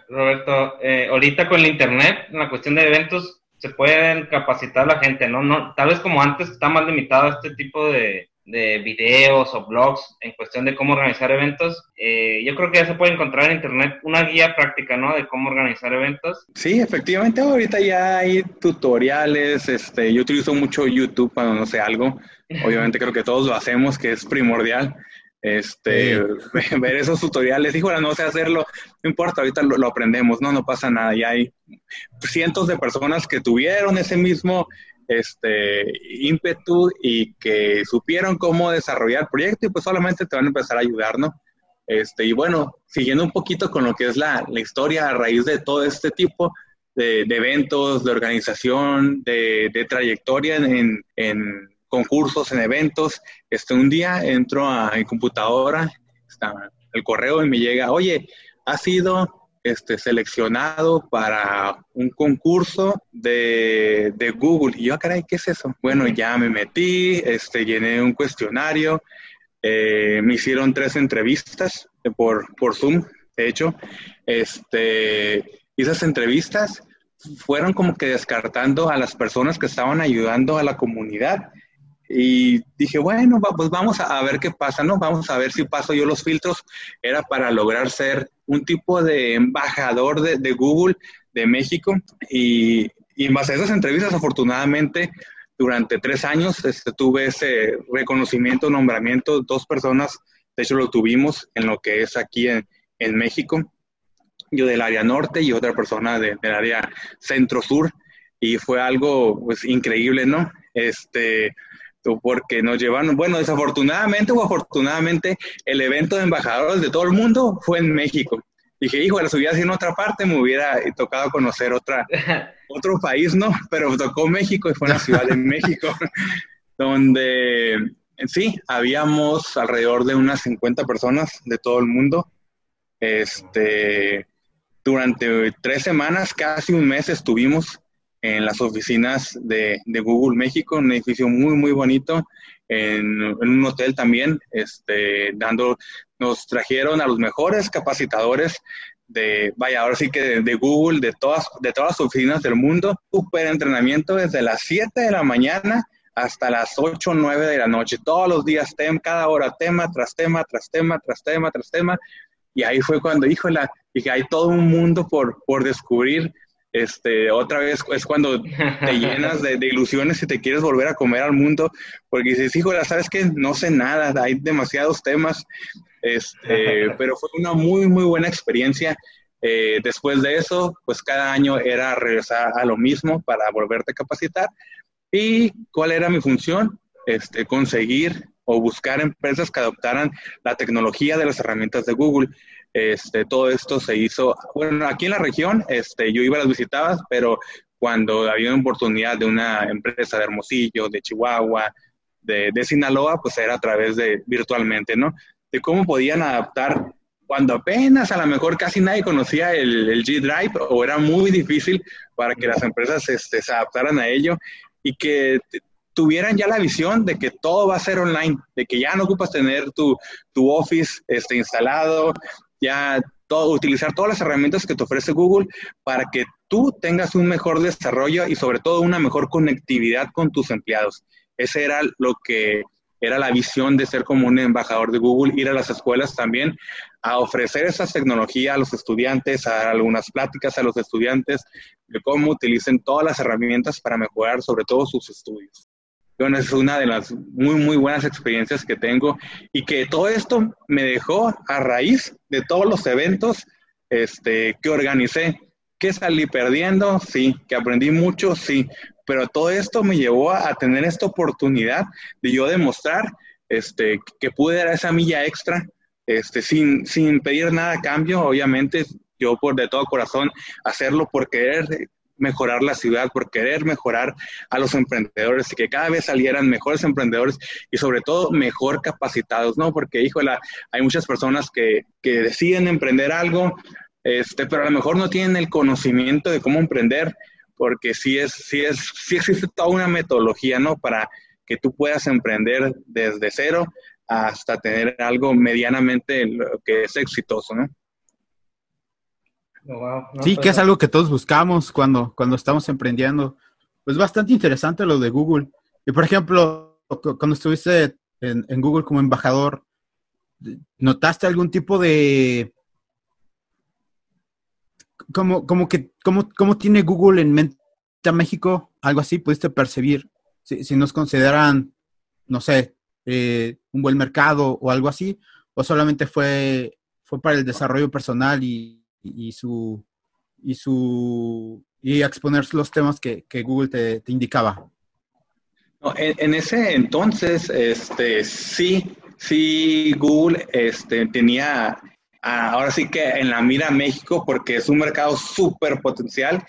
Roberto, eh, ahorita con el Internet, en la cuestión de eventos, se pueden capacitar la gente, ¿no? no tal vez como antes está más limitado este tipo de, de videos o blogs en cuestión de cómo organizar eventos. Eh, yo creo que ya se puede encontrar en internet una guía práctica, ¿no? De cómo organizar eventos. Sí, efectivamente, ahorita ya hay tutoriales, este, yo utilizo mucho YouTube cuando no sé algo. Obviamente creo que todos lo hacemos, que es primordial. Este, ver esos tutoriales, híjole, no sé hacerlo, no importa, ahorita lo, lo aprendemos, no, no pasa nada. Ya hay cientos de personas que tuvieron ese mismo este ímpetu y que supieron cómo desarrollar el proyecto y pues solamente te van a empezar a ayudar, ¿no? Este, y bueno, siguiendo un poquito con lo que es la, la historia a raíz de todo este tipo de, eventos, de organización, de, de trayectoria en, en, concursos, en eventos, este, un día entro a mi computadora, está el correo y me llega, oye, ha sido este, seleccionado para un concurso de, de, Google. Y yo, ah, caray, ¿qué es eso? Bueno, ya me metí, este, llené un cuestionario, eh, me hicieron tres entrevistas por, por Zoom, de hecho. Este, esas entrevistas fueron como que descartando a las personas que estaban ayudando a la comunidad y dije, bueno, pues vamos a ver qué pasa, ¿no? Vamos a ver si paso yo los filtros. Era para lograr ser un tipo de embajador de, de Google de México. Y, en base a esas entrevistas, afortunadamente, durante tres años este, tuve ese reconocimiento, nombramiento. Dos personas, de hecho, lo tuvimos en lo que es aquí en, en México. Yo del área norte y otra persona de, del área centro-sur. Y fue algo pues, increíble, ¿no? Este, porque nos llevaron, bueno, desafortunadamente o afortunadamente, el evento de embajadores de todo el mundo fue en México. Dije, hijo, las hubiera sido en otra parte, me hubiera tocado conocer otra, otro país, ¿no? Pero tocó México y fue en la Ciudad de México, donde sí, habíamos alrededor de unas 50 personas de todo el mundo. Este, durante tres semanas, casi un mes estuvimos en las oficinas de, de, Google México, un edificio muy, muy bonito, en, un hotel también, este, dando, nos trajeron a los mejores capacitadores de, vaya, ahora sí que de, Google, de todas, de todas las oficinas del mundo, super entrenamiento desde las 7 de la mañana hasta las 8 o 9 de la noche, todos los días, tem, cada hora, tema tras tema, tras tema, tras tema, tras tema, y ahí fue cuando, híjole, dije, hay todo un mundo por, por descubrir, este, otra vez es cuando te llenas de, de, ilusiones y te quieres volver a comer al mundo, porque dices, híjole, ¿sabes qué? No sé nada, hay demasiados temas, este, pero fue una muy, muy buena experiencia. Eh, después de eso, pues cada año era regresar a lo mismo para volverte a capacitar. ¿Y cuál era mi función? Este, conseguir o buscar empresas que adoptaran la tecnología de las herramientas de Google. Este, todo esto se hizo, bueno, aquí en la región, este, yo iba a las visitadas, pero cuando había una oportunidad de una empresa de Hermosillo, de Chihuahua, de, Sinaloa, pues era a través de virtualmente, ¿no? De cómo podían adaptar cuando apenas a lo mejor casi nadie conocía el, el G Drive o era muy difícil para que las empresas este, se adaptaran a ello y que tuvieran ya la visión de que todo va a ser online, de que ya no ocupas tener tu, tu Office este, instalado, ya todo, utilizar todas las herramientas que te ofrece Google para que tú tengas un mejor desarrollo y sobre todo una mejor conectividad con tus empleados. Ese era lo que era la visión de ser como un embajador de Google, ir a las escuelas también a ofrecer esa tecnología a los estudiantes, a dar algunas pláticas a los estudiantes de cómo utilicen todas las herramientas para mejorar sobre todo sus estudios. Bueno, es una de las muy, muy buenas experiencias que tengo y que todo esto me dejó a raíz de todos los eventos este, que organicé. Que salí perdiendo, sí, que aprendí mucho, sí, pero todo esto me llevó a, tener esta oportunidad de yo demostrar este, que pude dar esa milla extra este, sin, sin pedir nada a cambio, obviamente, yo por de todo corazón hacerlo por querer mejorar la ciudad, por querer mejorar a los emprendedores y que cada vez salieran mejores emprendedores y sobre todo mejor capacitados, ¿no? Porque, híjole, hay muchas personas que, que deciden emprender algo, este, pero a lo mejor no tienen el conocimiento de cómo emprender, porque sí, es, sí, es, sí existe toda una metodología, ¿no? Para que tú puedas emprender desde cero hasta tener algo medianamente que es exitoso, ¿no? Sí, que pues es algo que todos buscamos cuando, cuando estamos emprendiendo. Pues bastante interesante lo de Google. Y por ejemplo, cuando estuviste en, Google como embajador, ¿notaste algún tipo de... Como, como que, como, ¿Cómo tiene Google en mente a México? Algo así, ¿pudiste percibir? Si, si nos consideran, no sé, eh, un buen mercado o algo así, o solamente fue, fue para el desarrollo personal y, y, su y su y exponer los temas que, Google te, indicaba. en, ese entonces, este, sí, sí, Google este, tenía, ahora sí que en la mira México, porque es un mercado súper potencial,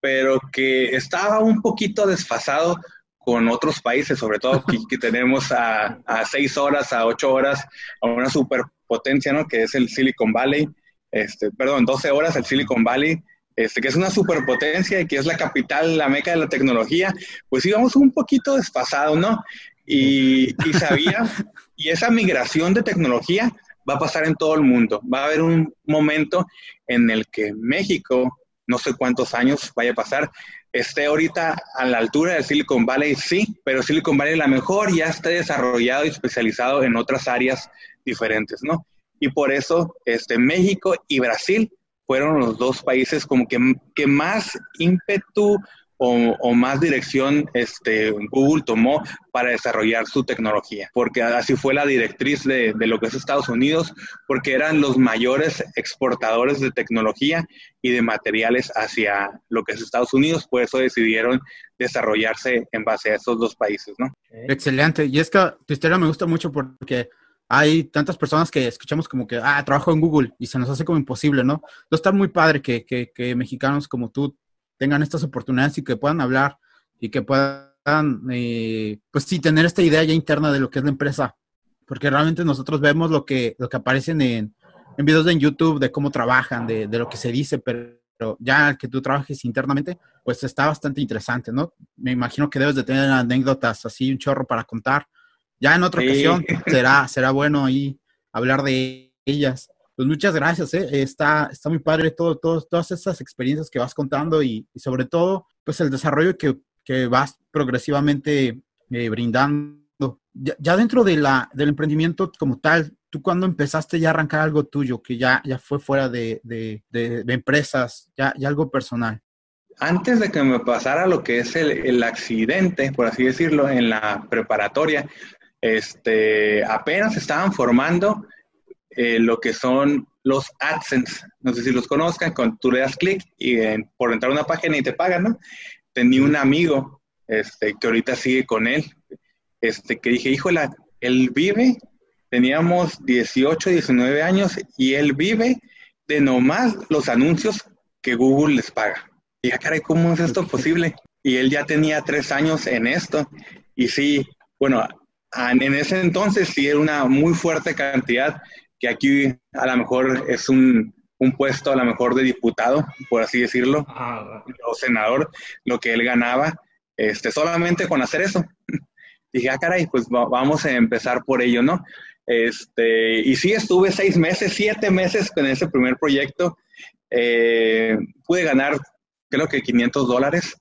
pero que estaba un poquito desfasado con otros países, sobre todo que, tenemos a, a, seis horas, a ocho horas, a una superpotencia, ¿no? Que es el Silicon Valley este, perdón, 12 horas el Silicon Valley, este, que es una superpotencia y que es la capital, la meca de la tecnología, pues íbamos un poquito desfasados, ¿no? Y, y sabía, y esa migración de tecnología va a pasar en todo el mundo. Va a haber un momento en el que México, no sé cuántos años vaya a pasar, esté ahorita a la altura del Silicon Valley, sí, pero Silicon Valley la mejor ya esté desarrollado y especializado en otras áreas diferentes, ¿no? Y por eso este, México y Brasil fueron los dos países como que, que más ímpetu o, más dirección este, Google tomó para desarrollar su tecnología, porque así fue la directriz de, de, lo que es Estados Unidos, porque eran los mayores exportadores de tecnología y de materiales hacia lo que es Estados Unidos, por eso decidieron desarrollarse en base a esos dos países, ¿no? Excelente, y es que tu historia me gusta mucho porque hay tantas personas que escuchamos como que, ah, trabajo en Google y se nos hace como imposible, ¿no? Entonces está muy padre que, que, mexicanos como tú tengan estas oportunidades y que puedan hablar y que puedan, eh, pues sí, tener esta idea ya interna de lo que es la empresa. Porque realmente nosotros vemos lo que, lo que aparecen en, en videos en YouTube de cómo trabajan, de, de lo que se dice, pero ya que tú trabajes internamente, pues está bastante interesante, ¿no? Me imagino que debes de tener anécdotas así, un chorro para contar ya en otra ocasión será, será bueno ahí hablar de ellas. Pues muchas gracias, ¿eh? está, está muy padre todo, todas esas experiencias que vas contando y, sobre todo, pues el desarrollo que, que vas progresivamente eh, brindando. Ya, dentro de la, del emprendimiento como tal, ¿tú cuando empezaste ya a arrancar algo tuyo que ya, ya fue fuera de, de, de, empresas, ya, ya algo personal? Antes de que me pasara lo que es el, el accidente, por así decirlo, en la preparatoria, este, apenas estaban formando eh, lo que son los AdSense. No sé si los conozcan, con, tú le das clic y por entrar a una página y te pagan, ¿no? Tenía un amigo este, que ahorita sigue con él, este, que dije, híjole, él vive, teníamos 18, 19 años y él vive de nomás los anuncios que Google les paga. Y dije, caray, ¿cómo es esto posible? Y él ya tenía tres años en esto. Y sí, bueno, Ah, en ese entonces sí era una muy fuerte cantidad, que aquí a lo mejor es un, un puesto a lo mejor de diputado, por así decirlo, ah, o senador, lo que él ganaba, este, solamente con hacer eso. Dije, ah, caray, pues vamos a empezar por ello, ¿no? Este, y sí, estuve seis meses, siete meses con ese primer proyecto. Eh, pude ganar, creo que 500 dólares,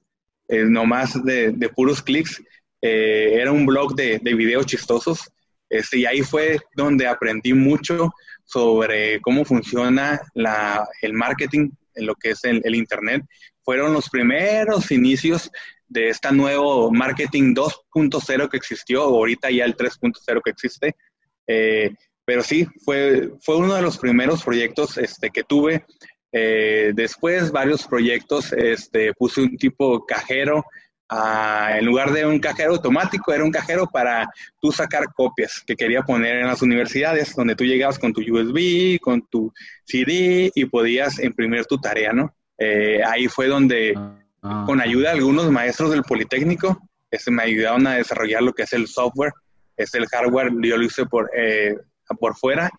eh, nomás de, de puros clics. Eh, era un blog de, de videos chistosos. Este, y ahí fue donde aprendí mucho sobre cómo funciona la, el marketing en lo que es el, Internet. Fueron los primeros inicios de este nuevo marketing 2.0 que existió, ahorita ya el 3.0 que existe. Eh, pero sí, fue, fue uno de los primeros proyectos este, que tuve. Eh, después, varios proyectos, este, puse un tipo cajero en lugar de un cajero automático, era un cajero para tú sacar copias que quería poner en las universidades, donde tú llegabas con tu USB, con tu CD y podías imprimir tu tarea, ¿no? Eh, ahí fue donde, ah. con ayuda de algunos maestros del Politécnico, este, me ayudaron a desarrollar lo que es el software, es el hardware, yo lo hice por, eh, por fuera.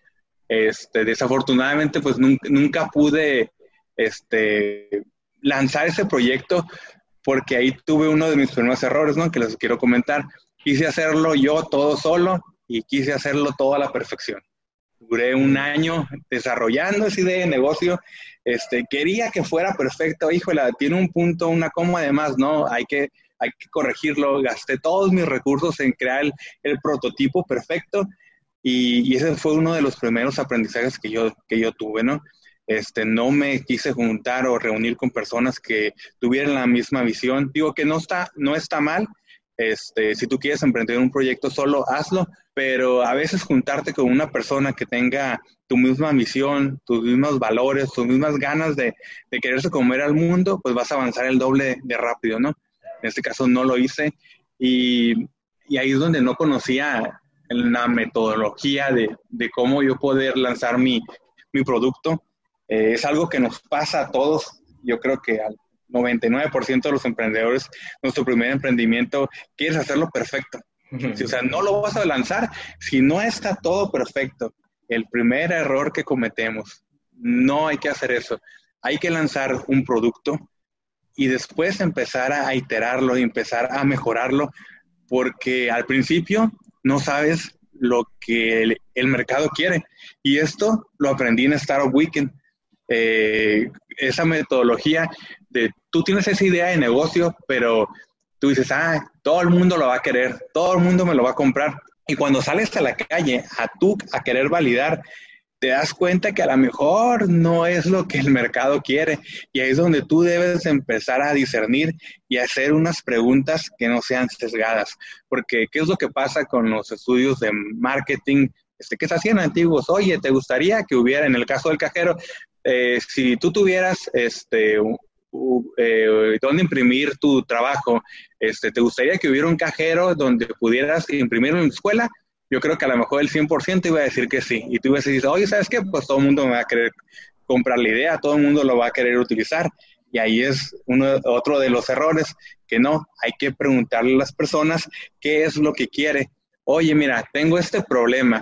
Este, desafortunadamente, pues nunca, nunca pude este, lanzar ese proyecto porque ahí tuve uno de mis primeros errores, ¿no? Que les quiero comentar. Quise hacerlo yo todo solo y quise hacerlo todo a la perfección. Duré un año desarrollando esa idea de negocio. Este, quería que fuera perfecto. Híjole, tiene un punto, una coma además, ¿no? Hay que, hay que corregirlo. Gasté todos mis recursos en crear el, prototipo perfecto y, y, ese fue uno de los primeros aprendizajes que yo, que yo tuve, ¿no? Este, no me quise juntar o reunir con personas que tuvieran la misma visión. Digo que no está, no está mal. Este, si tú quieres emprender un proyecto solo, hazlo, pero a veces juntarte con una persona que tenga tu misma visión, tus mismos valores, tus mismas ganas de, de quererse comer al mundo, pues vas a avanzar el doble de rápido, ¿no? En este caso no lo hice y, y ahí es donde no conocía la metodología de, de cómo yo poder lanzar mi, mi producto eh, es algo que nos pasa a todos, yo creo que al 99% de los emprendedores, nuestro primer emprendimiento, quieres hacerlo perfecto. o sea, no lo vas a lanzar si no está todo perfecto. El primer error que cometemos, no hay que hacer eso. Hay que lanzar un producto y después empezar a iterarlo y empezar a mejorarlo, porque al principio no sabes lo que el, el mercado quiere. Y esto lo aprendí en Startup Weekend eh, esa metodología de tú tienes esa idea de negocio, pero tú dices, ah, todo el mundo lo va a querer, todo el mundo me lo va a comprar. Y cuando sales a la calle a tú a querer validar, te das cuenta que a lo mejor no es lo que el mercado quiere. Y ahí es donde tú debes empezar a discernir y hacer unas preguntas que no sean sesgadas. Porque, ¿qué es lo que pasa con los estudios de marketing? Este, que se hacían antiguos, oye, ¿te gustaría que hubiera, en el caso del cajero, eh, si tú tuvieras este, eh, donde imprimir tu trabajo, este, ¿te gustaría que hubiera un cajero donde pudieras imprimirlo en la escuela? Yo creo que a lo mejor el 100% iba a decir que sí. Y tú ibas a decir, oye, ¿sabes qué? Pues todo el mundo me va a querer comprar la idea, todo el mundo lo va a querer utilizar. Y ahí es uno, otro de los errores, que no, hay que preguntarle a las personas qué es lo que quiere. Oye, mira, tengo este problema.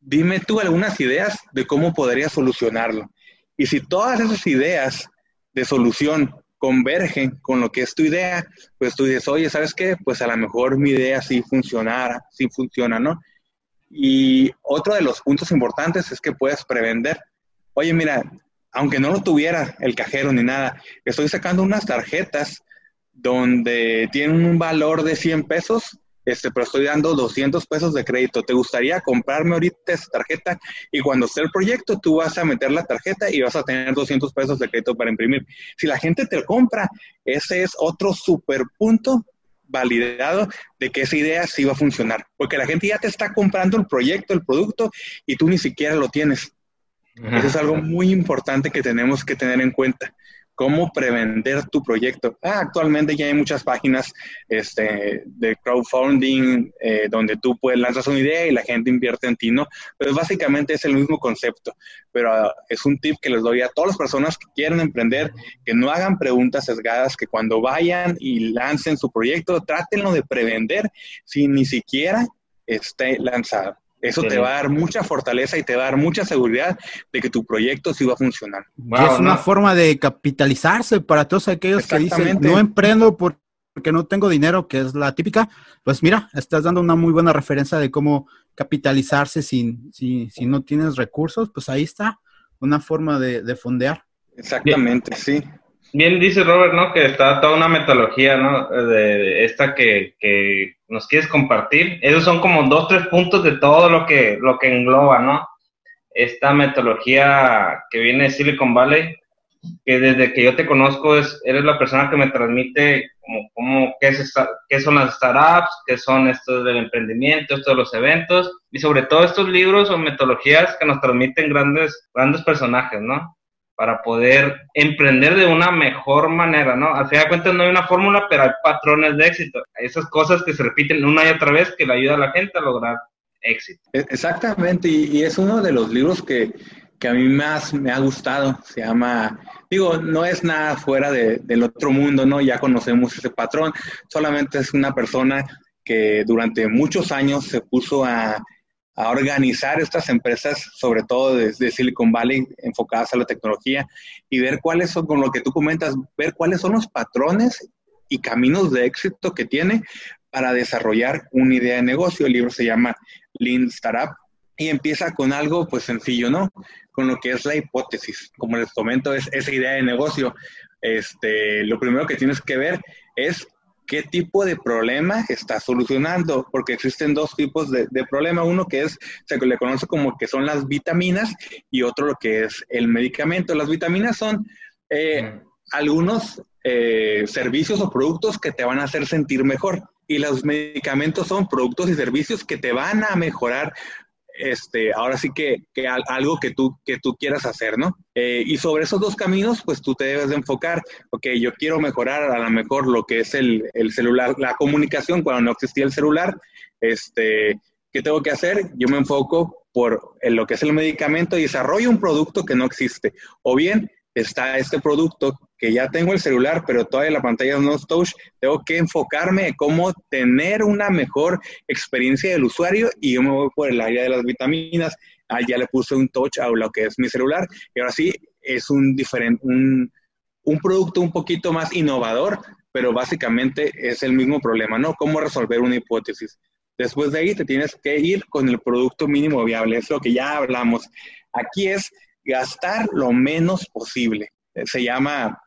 Dime tú algunas ideas de cómo podría solucionarlo. Y si todas esas ideas de solución convergen con lo que es tu idea, pues tú dices, oye, ¿sabes qué? Pues a lo mejor mi idea sí funcionara, sí funciona, ¿no? Y otro de los puntos importantes es que puedes prevender. Oye, mira, aunque no lo tuviera el cajero ni nada, estoy sacando unas tarjetas donde tienen un valor de 100 pesos este, pero estoy dando 200 pesos de crédito. ¿Te gustaría comprarme ahorita esa tarjeta? Y cuando esté el proyecto, tú vas a meter la tarjeta y vas a tener 200 pesos de crédito para imprimir. Si la gente te compra, ese es otro super punto validado de que esa idea sí va a funcionar. Porque la gente ya te está comprando el proyecto, el producto, y tú ni siquiera lo tienes. Eso es algo muy importante que tenemos que tener en cuenta cómo prevender tu proyecto. Ah, actualmente ya hay muchas páginas este, de crowdfunding eh, donde tú puedes lanzar una idea y la gente invierte en ti, ¿no? Pero básicamente es el mismo concepto, pero ah, es un tip que les doy a todas las personas que quieren emprender, que no hagan preguntas sesgadas, que cuando vayan y lancen su proyecto, trátenlo de prevender si ni siquiera esté lanzado. Eso te va a dar mucha fortaleza y te va a dar mucha seguridad de que tu proyecto sí va a funcionar. es una forma de capitalizarse para todos aquellos que dicen, no emprendo porque no tengo dinero, que es la típica. Pues mira, estás dando una muy buena referencia de cómo capitalizarse sin, si, si no tienes recursos, pues ahí está una forma de, de fondear. Exactamente, sí. Bien dice Robert, ¿no? Que está toda una metodología, ¿no? De esta que, que nos quieres compartir. Esos son como dos, tres puntos de todo lo que, lo que engloba, ¿no? Esta metodología que viene de Silicon Valley, que desde que yo te conozco es, eres la persona que me transmite como, como qué, es qué son las startups, qué son estos del emprendimiento, estos de los eventos, y sobre todo estos libros o metodologías que nos transmiten grandes, grandes personajes, ¿no? Para poder emprender de una mejor manera, ¿no? Al final de cuentas no hay una fórmula, pero hay patrones de éxito. Esas cosas que se repiten una y otra vez que le ayuda a la gente a lograr éxito. E, exactamente, y, es uno de los libros que, que a mí más me ha gustado. Se llama, digo, no es nada fuera del otro mundo, ¿no? Ya conocemos ese patrón, solamente es una persona que durante muchos años se puso a, a organizar estas empresas, sobre todo desde Silicon Valley, enfocadas a la tecnología, y ver cuáles son, con lo que tú comentas, ver cuáles son los patrones y caminos de éxito que tiene para desarrollar una idea de negocio. El libro se llama Lean Startup y empieza con algo pues sencillo, ¿no? Con lo que es la hipótesis. Como les comento, es esa idea de negocio. Este, lo primero que tienes que ver es qué tipo de problema está solucionando, porque existen dos tipos de, problema, uno que es, se le conoce como que son las vitaminas y otro lo que es el medicamento. Las vitaminas son eh, algunos eh, servicios o productos que te van a hacer sentir mejor y los medicamentos son productos y servicios que te van a mejorar este, ahora sí que, algo que tú, que tú quieras hacer, ¿no? Eh, y sobre esos dos caminos, pues tú te debes de enfocar, ok, yo quiero mejorar a lo mejor lo que es el, celular, la comunicación cuando no existía el celular, este, ¿qué tengo que hacer? Yo me enfoco por lo que es el medicamento y desarrollo un producto que no existe. O bien, está este producto que ya tengo el celular, pero todavía la pantalla no es touch, tengo que enfocarme en cómo tener una mejor experiencia del usuario y yo me voy por el área de las vitaminas. Ah, ya le puse un touch a lo que es mi celular y ahora sí es un diferente, un, un producto un poquito más innovador, pero básicamente es el mismo problema, ¿no? Cómo resolver una hipótesis. Después de ahí te tienes que ir con el producto mínimo viable, es lo que ya hablamos. Aquí es gastar lo menos posible. Se llama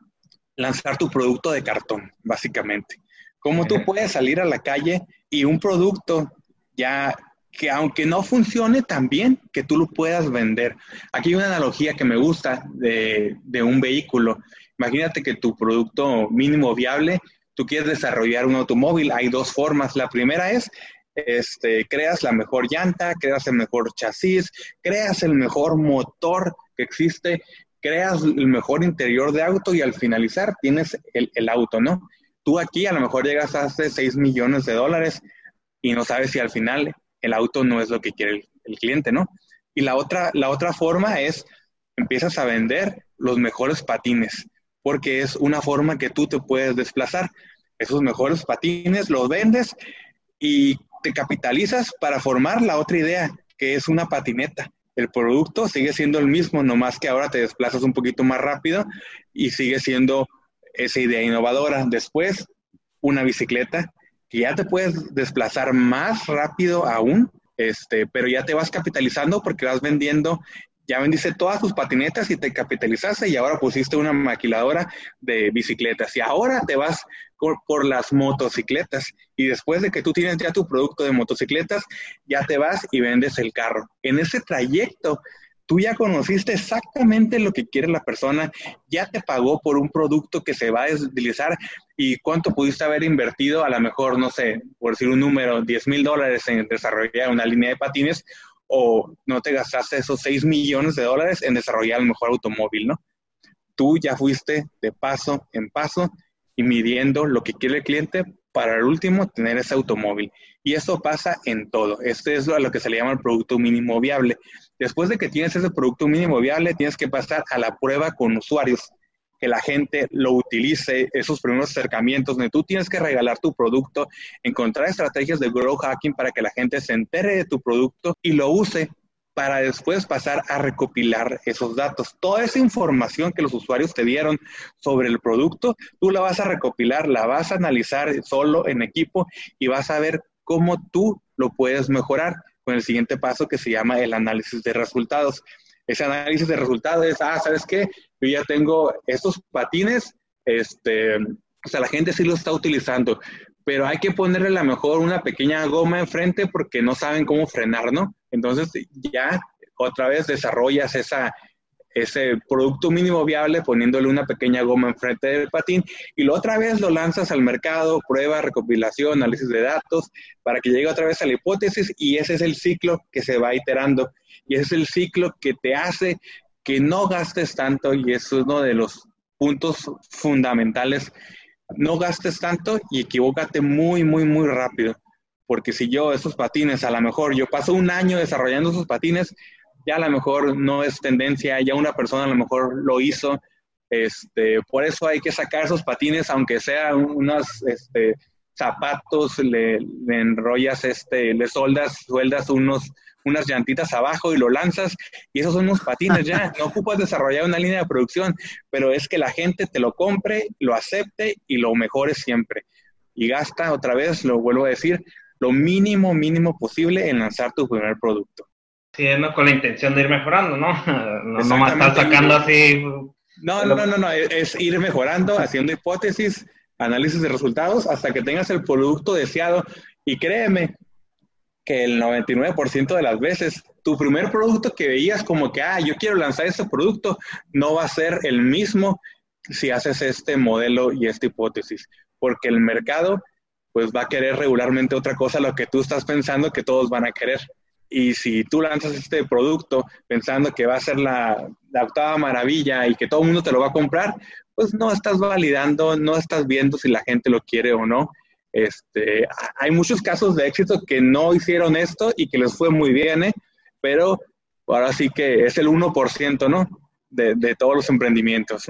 lanzar tu producto de cartón, básicamente. Cómo tú puedes salir a la calle y un producto ya que aunque no funcione tan bien, que tú lo puedas vender. Aquí hay una analogía que me gusta de, de un vehículo. Imagínate que tu producto mínimo viable, tú quieres desarrollar un automóvil. Hay dos formas. La primera es este, creas la mejor llanta, creas el mejor chasis, creas el mejor motor que existe, creas el mejor interior de auto y al finalizar tienes el, auto, ¿no? Tú aquí a lo mejor llegas a hace 6 millones de dólares y no sabes si al final el auto no es lo que quiere el, el cliente, ¿no? Y la otra, la otra forma es, empiezas a vender los mejores patines, porque es una forma que tú te puedes desplazar. Esos mejores patines los vendes y te capitalizas para formar la otra idea, que es una patineta el producto sigue siendo el mismo, nomás que ahora te desplazas un poquito más rápido y sigue siendo esa idea innovadora. Después, una bicicleta que ya te puedes desplazar más rápido aún, este, pero ya te vas capitalizando porque vas vendiendo ya vendiste todas tus patinetas y te capitalizaste y ahora pusiste una maquiladora de bicicletas y ahora te vas por, las motocicletas y después de que tú tienes ya tu producto de motocicletas, ya te vas y vendes el carro. En ese trayecto, tú ya conociste exactamente lo que quiere la persona, ya te pagó por un producto que se va a utilizar y cuánto pudiste haber invertido, a lo mejor, no sé, por decir un número, 10 mil dólares en desarrollar una línea de patines o no te gastaste esos 6 millones de dólares en desarrollar el mejor automóvil, ¿no? Tú ya fuiste de paso en paso y midiendo lo que quiere el cliente para el último tener ese automóvil. Y eso pasa en todo. Este es a lo que se le llama el producto mínimo viable. Después de que tienes ese producto mínimo viable, tienes que pasar a la prueba con usuarios que la gente lo utilice, esos primeros acercamientos donde tú tienes que regalar tu producto, encontrar estrategias de grow hacking para que la gente se entere de tu producto y lo use para después pasar a recopilar esos datos. Toda esa información que los usuarios te dieron sobre el producto, tú la vas a recopilar, la vas a analizar solo en equipo y vas a ver cómo tú lo puedes mejorar con el siguiente paso que se llama el análisis de resultados. Ese análisis de resultados es, ah, ¿sabes qué? yo ya tengo estos patines, este, o sea, la gente sí lo está utilizando, pero hay que ponerle a lo mejor una pequeña goma enfrente porque no saben cómo frenar, ¿no? Entonces ya otra vez desarrollas esa, ese producto mínimo viable poniéndole una pequeña goma enfrente del patín y lo otra vez lo lanzas al mercado, prueba, recopilación, análisis de datos, para que llegue otra vez a la hipótesis y ese es el ciclo que se va iterando y es el ciclo que te hace que no gastes tanto y es uno de los puntos fundamentales. No gastes tanto y equivócate muy, muy, muy rápido. Porque si yo esos patines, a lo mejor yo paso un año desarrollando esos patines, ya a lo mejor no es tendencia, ya una persona a lo mejor lo hizo. Este, por eso hay que sacar esos patines, aunque sea unos este, zapatos, le, enrollas, este, le soldas, sueldas unos, unas llantitas abajo y lo lanzas, y esos son unos patines ya. No ocupas desarrollar una línea de producción, pero es que la gente te lo compre, lo acepte y lo mejore siempre. Y gasta, otra vez, lo vuelvo a decir, lo mínimo, mínimo posible en lanzar tu primer producto. Sí, con la intención de ir mejorando, ¿no? No estar sacando así. No, no, no, no, es ir mejorando, haciendo hipótesis, análisis de resultados, hasta que tengas el producto deseado. Y créeme que el 99% de las veces, tu primer producto que veías como que, ah, yo quiero lanzar este producto, no va a ser el mismo si haces este modelo y esta hipótesis, porque el mercado pues va a querer regularmente otra cosa lo que tú estás pensando que todos van a querer. Y si tú lanzas este producto pensando que va a ser la, la, octava maravilla y que todo el mundo te lo va a comprar, pues no estás validando, no estás viendo si la gente lo quiere o no. Este, hay muchos casos de éxito que no hicieron esto y que les fue muy bien, ¿eh? pero ahora sí que es el 1%, ¿no? De, de todos los emprendimientos.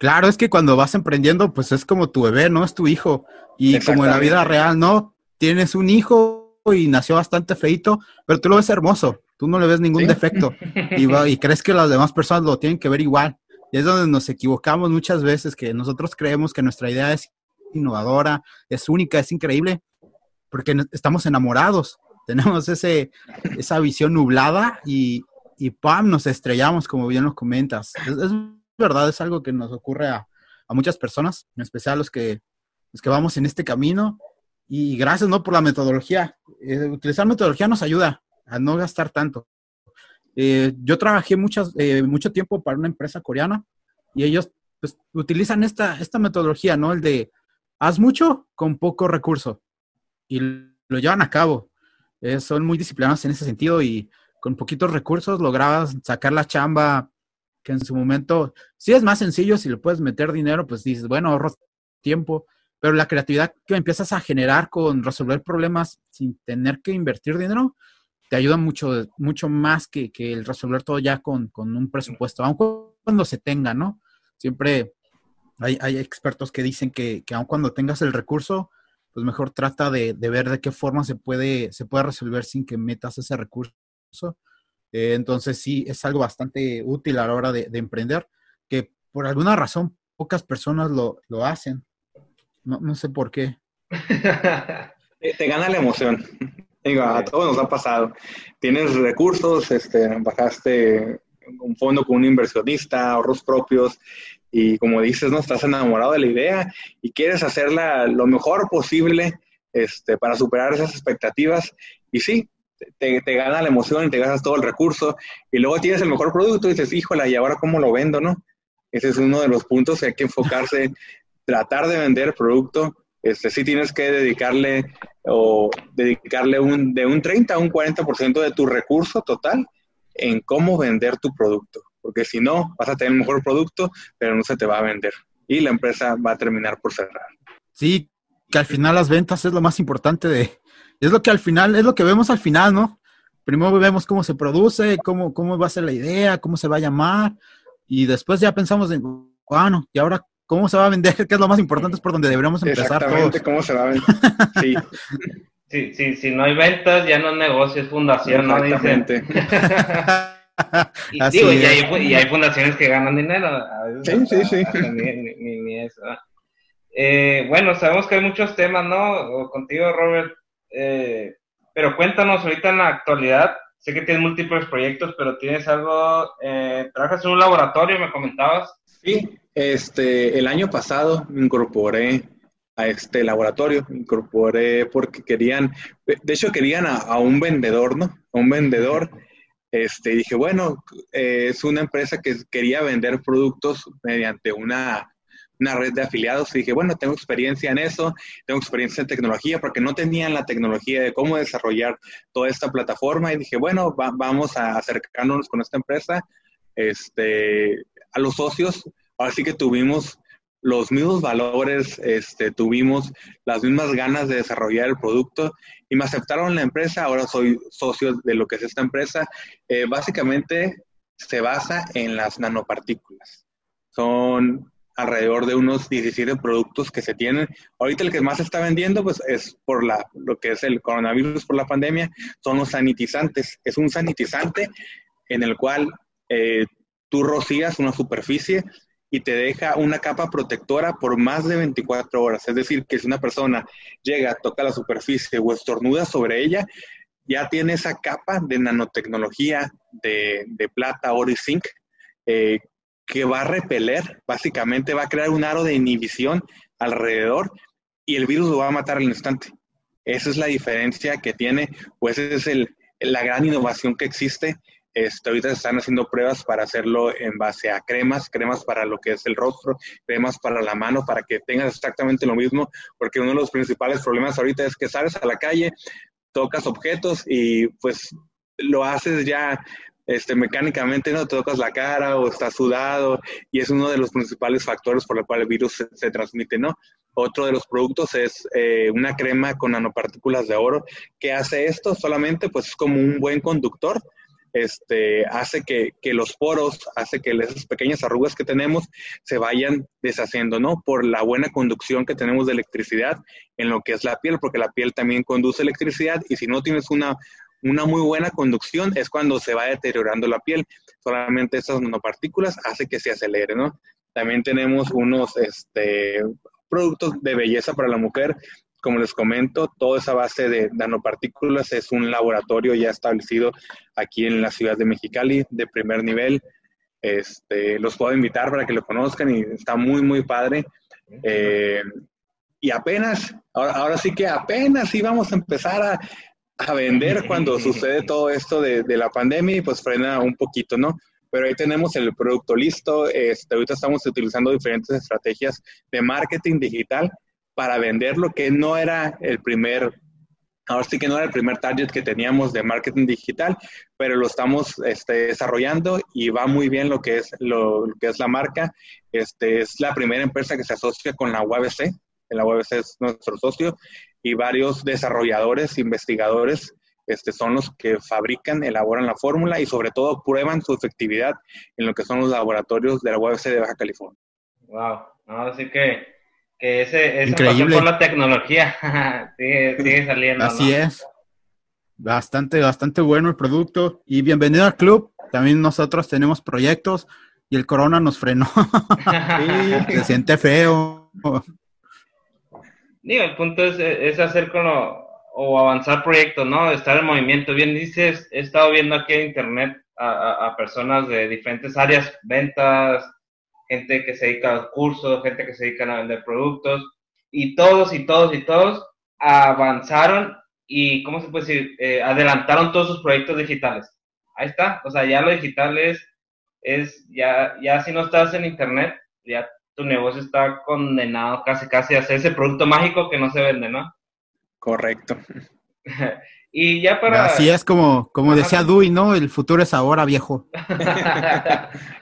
Claro, es que cuando vas emprendiendo, pues es como tu bebé, ¿no? Es tu hijo. Y como en la vida real, ¿no? Tienes un hijo y nació bastante feito, pero tú lo ves hermoso, tú no le ves ningún defecto y, y, crees que las demás personas lo tienen que ver igual. Y es donde nos equivocamos muchas veces, que nosotros creemos que nuestra idea es innovadora, es única, es increíble, porque estamos enamorados, tenemos ese, esa visión nublada y, y ¡pam! nos estrellamos, como bien lo comentas. Es, es verdad, es algo que nos ocurre a, a muchas personas, en especial los que, los que vamos en este camino. Y gracias, ¿no? Por la metodología. Eh, utilizar metodología nos ayuda a no gastar tanto. Eh, yo trabajé muchas, eh, mucho tiempo para una empresa coreana y ellos pues, utilizan esta, esta metodología, ¿no? El de haz mucho con poco recurso y lo llevan a cabo. son muy disciplinados en ese sentido y con poquitos recursos lograbas sacar la chamba que en su momento, si es más sencillo, si le puedes meter dinero, pues dices, bueno, ahorro tiempo, pero la creatividad que empiezas a generar con resolver problemas sin tener que invertir dinero, te ayuda mucho, mucho más que, el resolver todo ya con, un presupuesto, aun cuando se tenga, ¿no? Siempre hay, expertos que dicen que, que aun cuando tengas el recurso, pues mejor trata de, de, ver de qué forma se puede, se puede resolver sin que metas ese recurso eh, entonces sí, es algo bastante útil a la hora de, emprender, que por alguna razón pocas personas lo, hacen. No, sé por qué. te, gana la emoción. a todos nos ha pasado. Tienes recursos, este, bajaste un fondo con un inversionista, ahorros propios, y como dices, no estás enamorado de la idea y quieres hacerla lo mejor posible este, para superar esas expectativas. Y sí, te, te, gana la emoción y te gastas todo el recurso y luego tienes el mejor producto y dices, híjole, ¿y ahora cómo lo vendo, no? Ese es uno de los puntos que hay que enfocarse, tratar de vender producto. Este, sí tienes que dedicarle o dedicarle un, de un 30 a un 40% de tu recurso total en cómo vender tu producto, porque si no, vas a tener el mejor producto, pero no se te va a vender y la empresa va a terminar por cerrar. Sí, que al final las ventas es lo más importante de, es lo que al final, es lo que vemos al final, ¿no? Primero vemos cómo se produce, cómo, cómo va a ser la idea, cómo se va a llamar, y después ya pensamos en, bueno, y ahora cómo se va a vender, que es lo más importante, es por donde deberíamos empezar. Exactamente, cómo se va a vender. Sí. sí, sí, si no hay ventas, ya no es negocio, es fundación, ¿no? Exactamente. y, digo, y, hay, y, hay, fundaciones que ganan dinero. Sí, sí, sí. Ni, ni, eso. Eh, bueno, sabemos que hay muchos temas, ¿no? Contigo, Robert, eh, pero cuéntanos ahorita en la actualidad, sé que tienes múltiples proyectos, pero tienes algo, eh, trabajas en un laboratorio, me comentabas. Sí, este, el año pasado me incorporé a este laboratorio, me incorporé porque querían, de hecho querían a, un vendedor, ¿no? A un vendedor. Este, dije, bueno, eh, es una empresa que quería vender productos mediante una una red de afiliados y dije, bueno, tengo experiencia en eso, tengo experiencia en tecnología, porque no tenían la tecnología de cómo desarrollar toda esta plataforma. Y dije, bueno, vamos a acercarnos con esta empresa, este, a los socios, ahora sí que tuvimos los mismos valores, este, tuvimos las mismas ganas de desarrollar el producto y me aceptaron la empresa. Ahora soy socio de lo que es esta empresa. Eh, básicamente se basa en las nanopartículas. Son alrededor de unos 17 productos que se tienen. Ahorita el que más se está vendiendo pues es por la, lo que es el coronavirus por la pandemia, son los sanitizantes. Es un sanitizante en el cual eh, tú rocías una superficie y te deja una capa protectora por más de 24 horas. Es decir, que si una persona llega, toca la superficie o estornuda sobre ella, ya tiene esa capa de nanotecnología de, plata, oro y zinc eh, que va a repeler, básicamente va a crear un aro de inhibición alrededor y el virus lo va a matar al instante. Esa es la diferencia que tiene, pues esa es la gran innovación que existe este, ahorita se están haciendo pruebas para hacerlo en base a cremas, cremas para lo que es el rostro, cremas para la mano, para que tengas exactamente lo mismo, porque uno de los principales problemas ahorita es que sales a la calle, tocas objetos y pues lo haces ya este, mecánicamente, no tocas la cara o estás sudado y es uno de los principales factores por el cual el virus se, transmite, ¿no? Otro de los productos es eh, una crema con nanopartículas de oro. ¿Qué hace esto? Solamente pues es como un buen conductor este, hace que, los poros, hace que esas pequeñas arrugas que tenemos se vayan deshaciendo, ¿no? Por la buena conducción que tenemos de electricidad en lo que es la piel, porque la piel también conduce electricidad y si no tienes una, una muy buena conducción es cuando se va deteriorando la piel. Solamente esas nanopartículas hace que se acelere, ¿no? También tenemos unos este, productos de belleza para la mujer como les comento, toda esa base de nanopartículas es un laboratorio ya establecido aquí en la ciudad de Mexicali de primer nivel. Este, los puedo invitar para que lo conozcan y está muy, muy padre. Eh, y apenas, ahora, sí que apenas íbamos a empezar a, a vender cuando sucede todo esto de, de, la pandemia y pues frena un poquito, ¿no? Pero ahí tenemos el producto listo. Este, ahorita estamos utilizando diferentes estrategias de marketing digital para venderlo, que no era el primer, ahora sí que no era el primer target que teníamos de marketing digital, pero lo estamos este, desarrollando y va muy bien lo que es, lo, que es la marca. Este, es la primera empresa que se asocia con la UABC, la UABC es nuestro socio, y varios desarrolladores, investigadores este, son los que fabrican, elaboran la fórmula y sobre todo prueban su efectividad en lo que son los laboratorios de la UABC de Baja California. Wow, así que que ese, Increíble. por la tecnología sigue, saliendo. Así es. Bastante, bastante bueno el producto. Y bienvenido al club. También nosotros tenemos proyectos y el corona nos frenó. Se siente feo. Digo, el punto es, es hacer con o avanzar proyectos, ¿no? Estar en movimiento. Bien dices, he estado viendo aquí en internet a, a personas de diferentes áreas, ventas, gente que se dedica a cursos, gente que se dedica a vender productos, y todos y todos y todos avanzaron y, ¿cómo se puede decir? Eh, adelantaron todos sus proyectos digitales. Ahí está, o sea, ya lo digital es, es ya, ya si no estás en internet, ya tu negocio está condenado casi, casi a hacer ese producto mágico que no se vende, ¿no? Correcto. y ya para... Así es como, como decía Dewey, ¿no? El futuro es ahora, viejo.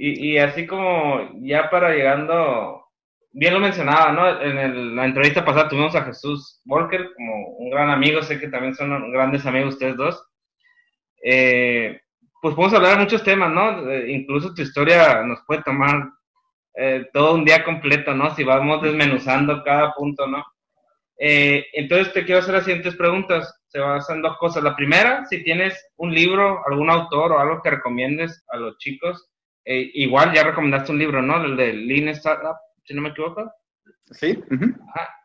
Y, así como ya para llegando, bien lo mencionaba, ¿no? En la entrevista pasada tuvimos a Jesús Walker como un gran amigo, sé que también son grandes amigos ustedes dos. Eh, pues podemos hablar de muchos temas, ¿no? incluso tu historia nos puede tomar eh, todo un día completo, ¿no? Si vamos desmenuzando cada punto, ¿no? Eh, entonces te quiero hacer las siguientes preguntas. Se basan dos cosas. La primera, si tienes un libro, algún autor o algo que recomiendes a los chicos eh, igual ya recomendaste un libro, ¿no? El de Lean Startup, si no me equivoco. Sí.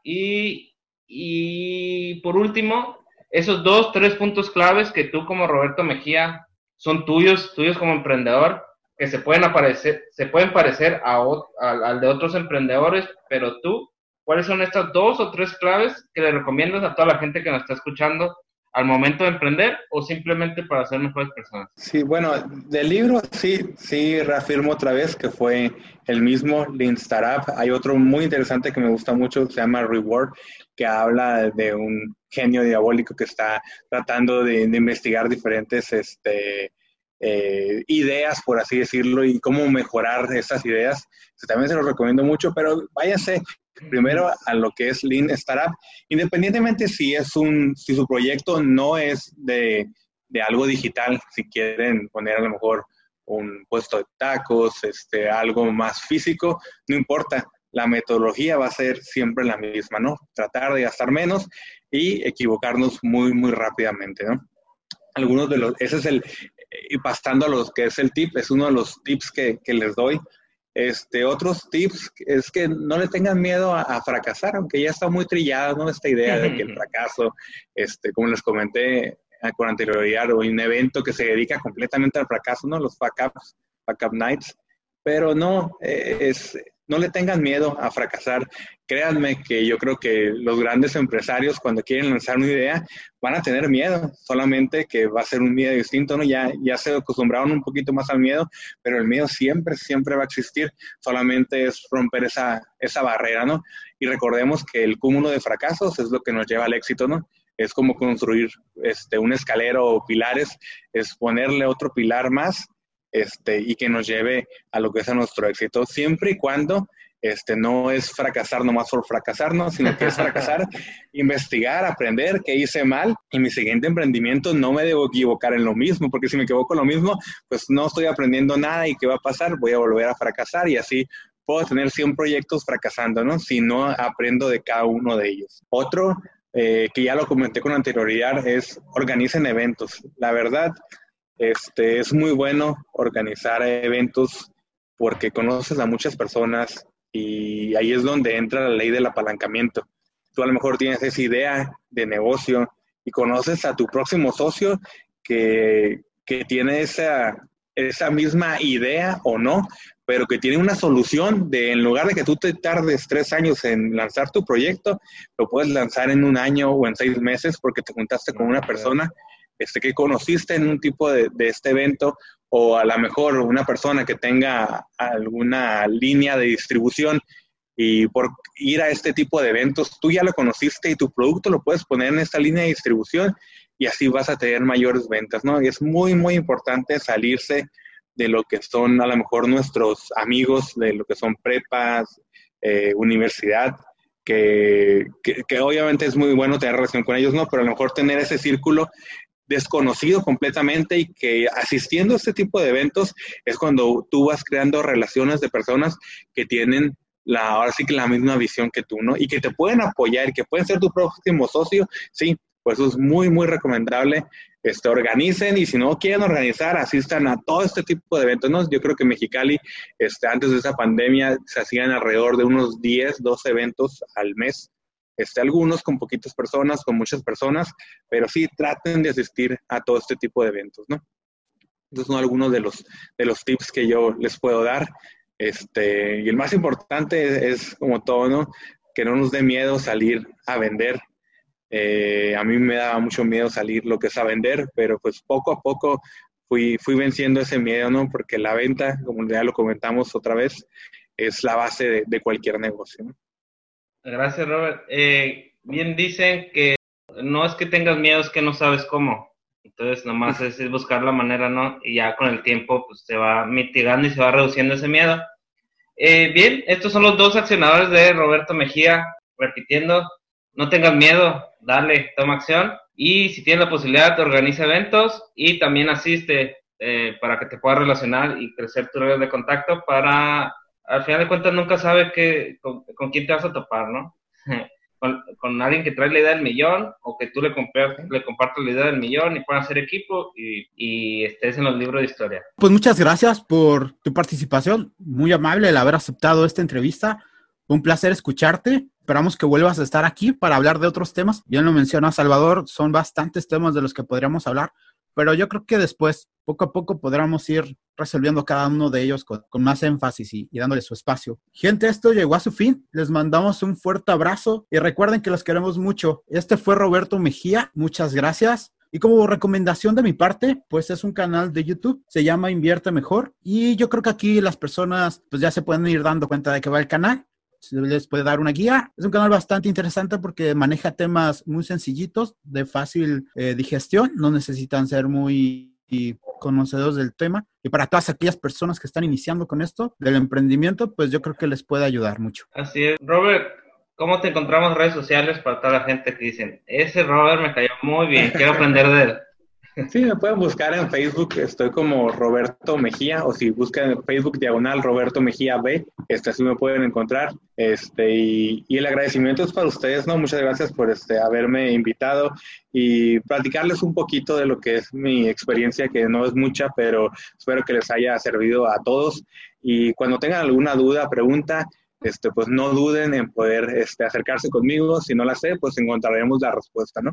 y, y por último, esos dos, tres puntos claves que tú como Roberto Mejía son tuyos, tuyos como emprendedor, que se pueden aparecer, se pueden parecer a, al de otros emprendedores, pero tú, ¿cuáles son estas dos o tres claves que le recomiendas a toda la gente que nos está escuchando al momento de emprender o simplemente para ser mejores personas? Sí, bueno, del libro sí, sí reafirmo otra vez que fue el mismo Lean Startup. Hay otro muy interesante que me gusta mucho, se llama Reward, que habla de un genio diabólico que está tratando de, investigar diferentes este, eh, ideas, por así decirlo, y cómo mejorar esas ideas. También se los recomiendo mucho, pero váyase primero a lo que es Lean Startup, independientemente si es un, si su proyecto no es de, de algo digital, si quieren poner a lo mejor un puesto de tacos, este, algo más físico, no importa, la metodología va a ser siempre la misma, ¿no? Tratar de gastar menos y equivocarnos muy, muy rápidamente, ¿no? Algunos de los, ese es el, y pasando a los que es el tip, es uno de los tips que, que les doy. Este, otros tips es que no le tengan miedo a, fracasar, aunque ya está muy trillada, ¿no? Esta idea de que el fracaso, este, como les comenté con anterioridad, o un evento que se dedica completamente al fracaso, ¿no? Los fuck ups, fuck up nights. Pero no, eh, es, no le tengan miedo a fracasar. Créanme que yo creo que los grandes empresarios cuando quieren lanzar una idea van a tener miedo, solamente que va a ser un miedo distinto, ¿no? Ya, ya se acostumbraron un poquito más al miedo, pero el miedo siempre, siempre va a existir, solamente es romper esa, esa barrera, ¿no? Y recordemos que el cúmulo de fracasos es lo que nos lleva al éxito, ¿no? Es como construir este, un escalero o pilares, es ponerle otro pilar más este, y que nos lleve a lo que es a nuestro éxito, siempre y cuando este, no es fracasar nomás por fracasar, ¿no? sino que es fracasar, investigar, aprender qué hice mal y mi siguiente emprendimiento no me debo equivocar en lo mismo, porque si me equivoco en lo mismo, pues no estoy aprendiendo nada y qué va a pasar, voy a volver a fracasar y así puedo tener 100 proyectos fracasando, ¿no? Si no aprendo de cada uno de ellos. Otro, eh, que ya lo comenté con anterioridad, es organicen eventos. La verdad, este, es muy bueno organizar eventos porque conoces a muchas personas y ahí es donde entra la ley del apalancamiento. Tú a lo mejor tienes esa idea de negocio y conoces a tu próximo socio que, que tiene esa, esa misma idea o no, pero que tiene una solución de en lugar de que tú te tardes tres años en lanzar tu proyecto, lo puedes lanzar en un año o en seis meses porque te juntaste con una persona este, que conociste en un tipo de, este evento o a lo mejor una persona que tenga alguna línea de distribución y por ir a este tipo de eventos, tú ya lo conociste y tu producto lo puedes poner en esta línea de distribución y así vas a tener mayores ventas, ¿no? Y es muy, muy importante salirse de lo que son a lo mejor nuestros amigos, de lo que son prepas, eh, universidad, que, que, obviamente es muy bueno tener relación con ellos, ¿no? Pero a lo mejor tener ese círculo desconocido completamente y que asistiendo a este tipo de eventos es cuando tú vas creando relaciones de personas que tienen la, ahora sí que la misma visión que tú, ¿no? Y que te pueden apoyar, y que pueden ser tu próximo socio, sí, pues eso es muy, muy recomendable. Este, organicen y si no quieren organizar, asistan a todo este tipo de eventos, ¿no? Yo creo que Mexicali, este, antes de esa pandemia, se hacían alrededor de unos 10, 12 eventos al mes este, algunos con poquitas personas, con muchas personas, pero sí traten de asistir a todo este tipo de eventos, ¿no? Entonces, son algunos de los, de los tips que yo les puedo dar. Este, y el más importante es, como todo, ¿no? Que no nos dé miedo salir a vender. Eh, a mí me daba mucho miedo salir lo que es a vender, pero pues poco a poco fui, fui venciendo ese miedo, ¿no? Porque la venta, como ya lo comentamos otra vez, es la base de, de cualquier negocio, ¿no? Gracias, Robert. Eh, bien dicen que no es que tengas miedo, es que no sabes cómo. Entonces, nomás es, buscar la manera, ¿no? Y ya con el tiempo, pues se va mitigando y se va reduciendo ese miedo. Eh, bien, estos son los dos accionadores de Roberto Mejía, repitiendo, no tengas miedo, dale, toma acción. Y si tienes la posibilidad, te organiza eventos y también asiste eh, para que te puedas relacionar y crecer tu red de contacto para al final de cuentas nunca sabe que, con, quién te vas a topar, ¿no? con, alguien que trae la idea del millón o que tú le, le compartas la idea del millón y puedan hacer equipo y, y, estés en los libros de historia. Pues muchas gracias por tu participación. Muy amable el haber aceptado esta entrevista. un placer escucharte. Esperamos que vuelvas a estar aquí para hablar de otros temas. Bien lo menciona Salvador, son bastantes temas de los que podríamos hablar, pero yo creo que después, poco a poco, podremos ir resolviendo cada uno de ellos con, más énfasis y, dándole su espacio. Gente, esto llegó a su fin. Les mandamos un fuerte abrazo y recuerden que los queremos mucho. Este fue Roberto Mejía. Muchas gracias. Y como recomendación de mi parte, pues es un canal de YouTube, se llama Invierte Mejor. Y yo creo que aquí las personas pues ya se pueden ir dando cuenta de que va el canal les puede dar una guía. Es un canal bastante interesante porque maneja temas muy sencillitos, de fácil eh, digestión, no necesitan ser muy conocedores del tema. Y para todas aquellas personas que están iniciando con esto del emprendimiento, pues yo creo que les puede ayudar mucho. Así es. Robert, ¿cómo te encontramos en redes sociales para toda la gente que dicen, ese Robert me cayó muy bien, quiero aprender de él? Sí, me pueden buscar en Facebook, estoy como Roberto Mejía, o si buscan en Facebook diagonal Roberto Mejía B, este, así me pueden encontrar. Este, y, el agradecimiento es para ustedes, ¿no? Muchas gracias por este, haberme invitado y platicarles un poquito de lo que es mi experiencia, que no es mucha, pero espero que les haya servido a todos. Y cuando tengan alguna duda, pregunta, este, pues no duden en poder este, acercarse conmigo. Si no la sé, pues encontraremos la respuesta, ¿no?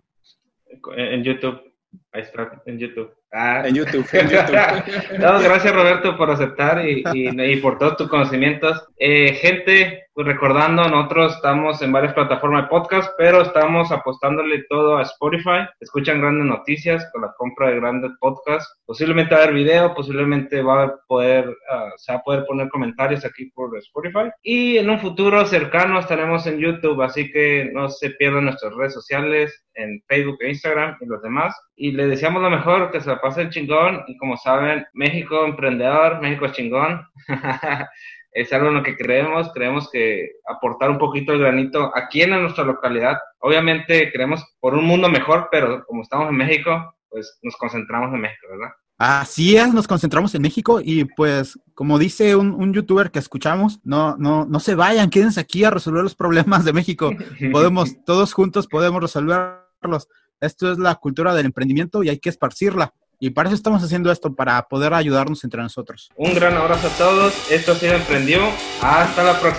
En YouTube. Ahí está, en YouTube. Ah. En YouTube, en YouTube. no, gracias Roberto por aceptar y, y, y por todos tus conocimientos. Eh, gente, pues recordando, nosotros estamos en varias plataformas de podcast, pero estamos apostándole todo a Spotify. Escuchan grandes noticias con la compra de grandes podcasts. Posiblemente va a haber video, posiblemente va a poder, uh, se va a poder poner comentarios aquí por Spotify. Y en un futuro cercano estaremos en YouTube, así que no se pierdan nuestras redes sociales en Facebook e Instagram y los demás. Y les deseamos lo mejor, que se la pasen chingón. Y como saben, México emprendedor, México chingón. es algo en lo que creemos, creemos que aportar un poquito el granito aquí en nuestra localidad. Obviamente creemos por un mundo mejor, pero como estamos en México, pues nos concentramos en México, ¿verdad? Así es, nos concentramos en México y pues como dice un, un, youtuber que escuchamos, no, no, no se vayan, quédense aquí a resolver los problemas de México. Podemos, todos juntos podemos resolverlos. Esto es la cultura del emprendimiento y hay que esparcirla. Y para eso estamos haciendo esto, para poder ayudarnos entre nosotros. Un gran abrazo a todos. Esto ha sido Emprendió. Hasta la próxima.